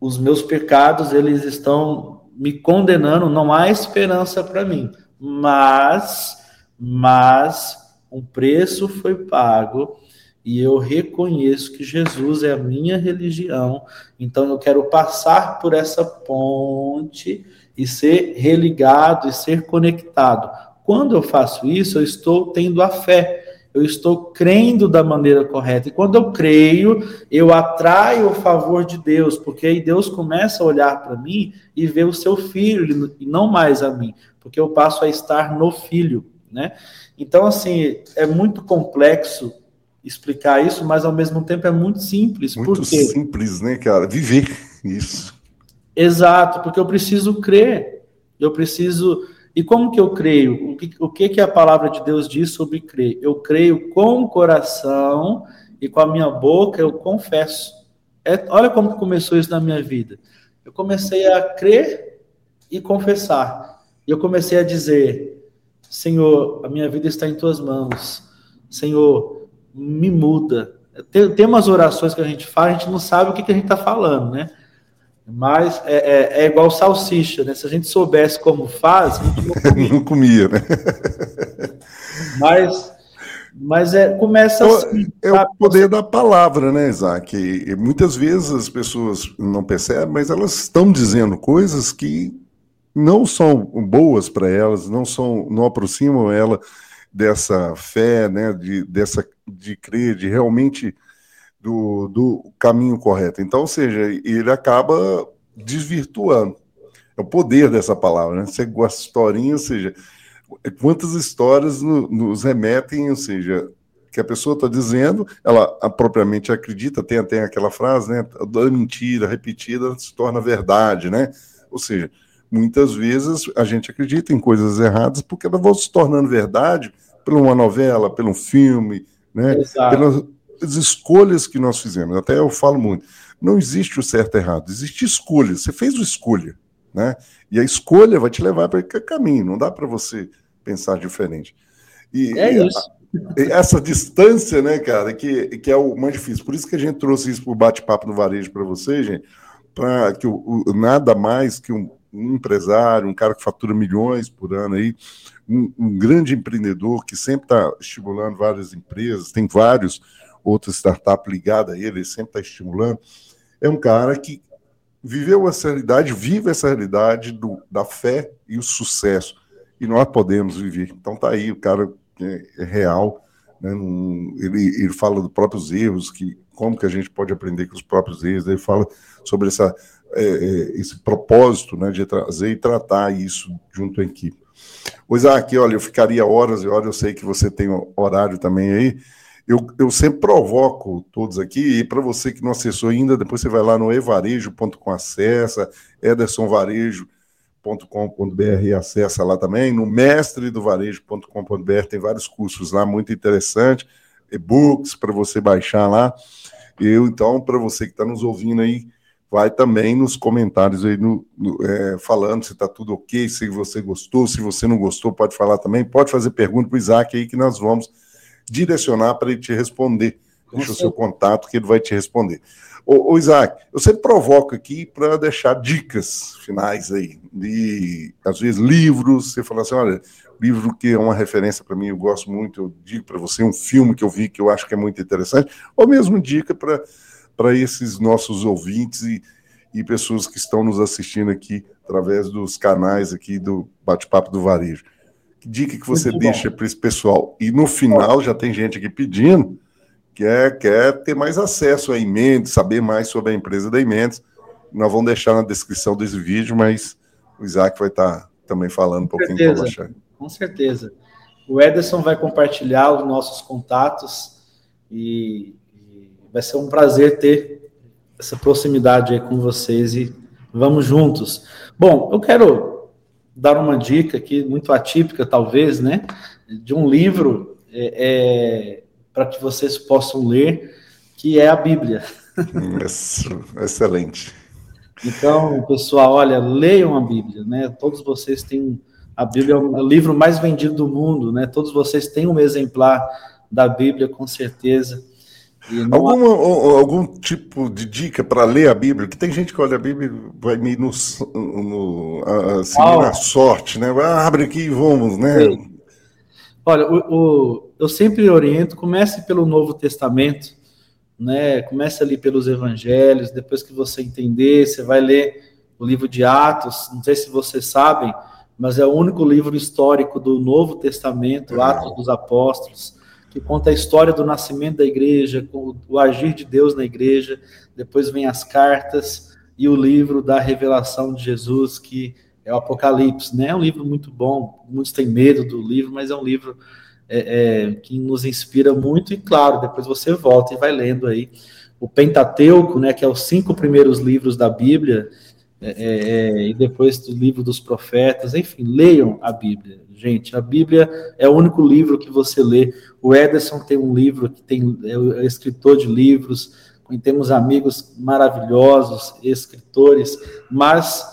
os meus pecados eles estão me condenando, não há esperança para mim. Mas, mas um preço foi pago e eu reconheço que Jesus é a minha religião. Então eu quero passar por essa ponte e ser religado e ser conectado. Quando eu faço isso, eu estou tendo a fé eu estou crendo da maneira correta. E quando eu creio, eu atraio o favor de Deus, porque aí Deus começa a olhar para mim e ver o seu filho, e não mais a mim, porque eu passo a estar no filho, né? Então, assim, é muito complexo explicar isso, mas ao mesmo tempo é muito simples. Muito porque... simples, né, cara? Viver isso. Exato, porque eu preciso crer, eu preciso e como que eu creio? O que, o que, a palavra de Deus diz sobre crer? Eu creio com o coração e com a minha boca eu confesso. É, olha como começou isso na minha vida. Eu comecei a crer e confessar. Eu comecei a dizer: Senhor, a minha vida está em tuas mãos. Senhor, me muda. Tem, tem umas orações que a gente faz, a gente não sabe o que, que a gente está falando, né? Mas é, é, é, igual salsicha, né? Se a gente soubesse como faz, a gente não comia, não comia né? Mas, mas é, começa assim. É o poder da palavra, né, Isaac? E muitas vezes as pessoas não percebem, mas elas estão dizendo coisas que não são boas para elas, não são, não aproximam ela dessa fé, né, de, dessa, de crer, de realmente do, do caminho correto. Então, ou seja, ele acaba desvirtuando. É o poder dessa palavra, né? Você gosta de historinha, ou seja, quantas histórias no, nos remetem, ou seja, que a pessoa está dizendo, ela propriamente acredita, tem até aquela frase, né? Da mentira repetida se torna verdade, né? Ou seja, muitas vezes a gente acredita em coisas erradas porque elas vão se tornando verdade por uma novela, pelo um filme, né? Pela, as escolhas que nós fizemos. Até eu falo muito. Não existe o certo e errado, existe escolha. Você fez uma escolha, né? E a escolha vai te levar para aquele caminho. Não dá para você pensar diferente. E, é isso. E essa distância, né, cara, que, que é o mais difícil. Por isso que a gente trouxe isso para o bate-papo no varejo para você, gente, para que o, o, nada mais que um, um, empresário, um cara que fatura milhões por ano aí, um, um grande empreendedor que sempre está estimulando várias empresas, tem vários outra startup ligada a ele, ele sempre está estimulando. É um cara que viveu essa realidade, vive essa realidade do, da fé e o sucesso. E nós podemos viver. Então tá aí, o cara é, é real. Né? ele, ele fala dos próprios erros, que como que a gente pode aprender com os próprios erros. Ele fala sobre essa, é, é, esse propósito né, de trazer e tratar isso junto à equipe. O Isaac, olha, eu ficaria horas e horas, eu sei que você tem horário também aí. Eu, eu sempre provoco todos aqui, e para você que não acessou ainda, depois você vai lá no evarejo.com, acessa, edersonvarejo.com.br e acessa lá também, no mestredovarejo.com.br, tem vários cursos lá, muito interessante, e-books para você baixar lá. Eu, então, para você que está nos ouvindo aí, vai também nos comentários aí no, no é, falando se está tudo ok, se você gostou, se você não gostou, pode falar também, pode fazer pergunta para o Isaac aí que nós vamos direcionar para ele te responder. Deixa o seu contato que ele vai te responder. Ô, ô Isaac, eu sempre provoco aqui para deixar dicas finais aí, de às vezes livros, você fala assim, olha, livro que é uma referência para mim, eu gosto muito, eu digo para você um filme que eu vi que eu acho que é muito interessante, ou mesmo dica para para esses nossos ouvintes e, e pessoas que estão nos assistindo aqui através dos canais aqui do Bate-Papo do Varejo. Que dica que você Muito deixa para esse pessoal? E no final já tem gente aqui pedindo que é, quer ter mais acesso a emendas, saber mais sobre a empresa da emendas. Nós vamos deixar na descrição desse vídeo, mas o Isaac vai estar tá também falando um pouquinho certeza, baixar. Com certeza. O Ederson vai compartilhar os nossos contatos e vai ser um prazer ter essa proximidade aí com vocês e vamos juntos. Bom, eu quero dar uma dica aqui, muito atípica, talvez, né? De um livro é, é, para que vocês possam ler, que é a Bíblia. Excelente. Então, pessoal, olha, leiam a Bíblia, né? Todos vocês têm a Bíblia é o livro mais vendido do mundo, né? Todos vocês têm um exemplar da Bíblia, com certeza. Alguma, algum tipo de dica para ler a Bíblia? Que tem gente que olha a Bíblia e vai meio no, no, assim, ah, na sorte, né? Abre aqui e vamos, né? Sim. Olha, o, o, eu sempre oriento, comece pelo Novo Testamento, né? Comece ali pelos Evangelhos, depois que você entender, você vai ler o livro de Atos, não sei se vocês sabem, mas é o único livro histórico do Novo Testamento, é. Atos dos Apóstolos que conta a história do nascimento da igreja, o agir de Deus na igreja. Depois vem as cartas e o livro da revelação de Jesus, que é o Apocalipse. Né? É um livro muito bom, muitos têm medo do livro, mas é um livro é, é, que nos inspira muito. E claro, depois você volta e vai lendo aí o Pentateuco, né, que é os cinco primeiros livros da Bíblia, é, é, é e depois do livro dos profetas. Enfim, leiam a Bíblia gente. A Bíblia é o único livro que você lê. O Ederson tem um livro que tem é, é escritor de livros, temos amigos maravilhosos, escritores, mas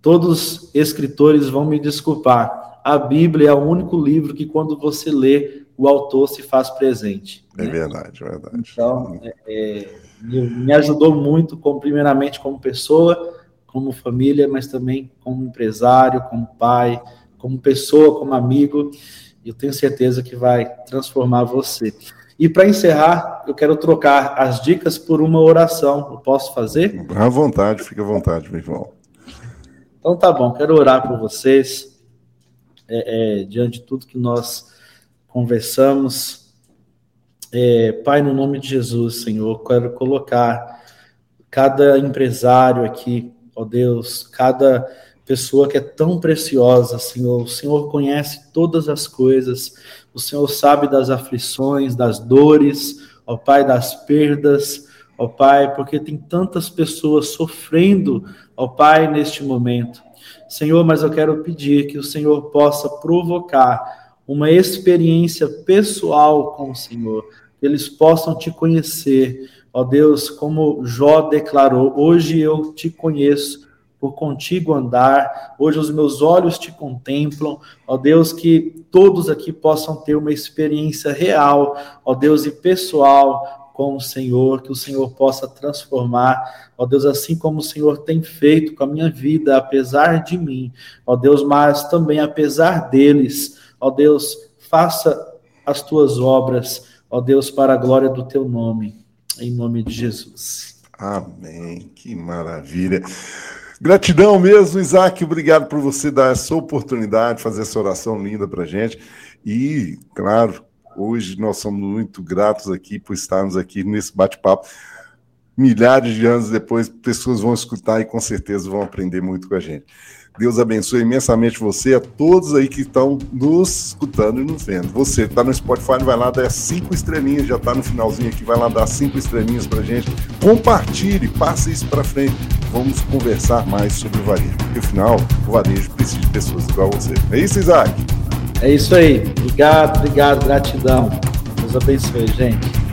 todos escritores vão me desculpar. A Bíblia é o único livro que, quando você lê, o autor se faz presente. É né? verdade, é verdade. Então, é, é, me ajudou muito, como, primeiramente como pessoa, como família, mas também como empresário, como pai, como pessoa, como amigo, eu tenho certeza que vai transformar você. E para encerrar, eu quero trocar as dicas por uma oração. Eu posso fazer? À vontade, fica à vontade, meu irmão. Então tá bom, quero orar por vocês, é, é, diante de tudo que nós conversamos. É, Pai, no nome de Jesus, Senhor, quero colocar cada empresário aqui, ó Deus, cada pessoa que é tão preciosa, Senhor. O Senhor conhece todas as coisas, o Senhor sabe das aflições, das dores, ó Pai, das perdas, ó Pai, porque tem tantas pessoas sofrendo, ó Pai, neste momento. Senhor, mas eu quero pedir que o Senhor possa provocar uma experiência pessoal com o Senhor, que eles possam te conhecer, ó Deus, como Jó declarou: hoje eu te conheço por contigo andar. Hoje os meus olhos te contemplam, ó Deus, que todos aqui possam ter uma experiência real, ó Deus, e pessoal com o Senhor, que o Senhor possa transformar, ó Deus, assim como o Senhor tem feito com a minha vida, apesar de mim, ó Deus, mas também apesar deles, ó Deus, faça as tuas obras, ó Deus, para a glória do teu nome, em nome de Jesus. Amém. Que maravilha. Gratidão mesmo, Isaac. Obrigado por você dar essa oportunidade, fazer essa oração linda para gente. E, claro, hoje nós somos muito gratos aqui por estarmos aqui nesse bate-papo. milhares de anos depois, pessoas vão escutar e com certeza vão aprender muito com a gente. Deus abençoe imensamente você, a todos aí que estão nos escutando e nos vendo. Você está no Spotify, vai lá dar cinco estrelinhas, já está no finalzinho aqui, vai lá dar cinco estrelinhas para gente. Compartilhe, passe isso para frente. Vamos conversar mais sobre o varejo. Porque, afinal, o varejo precisa de pessoas igual você. É isso, Isaac? É isso aí. Obrigado, obrigado, gratidão. Deus abençoe, gente.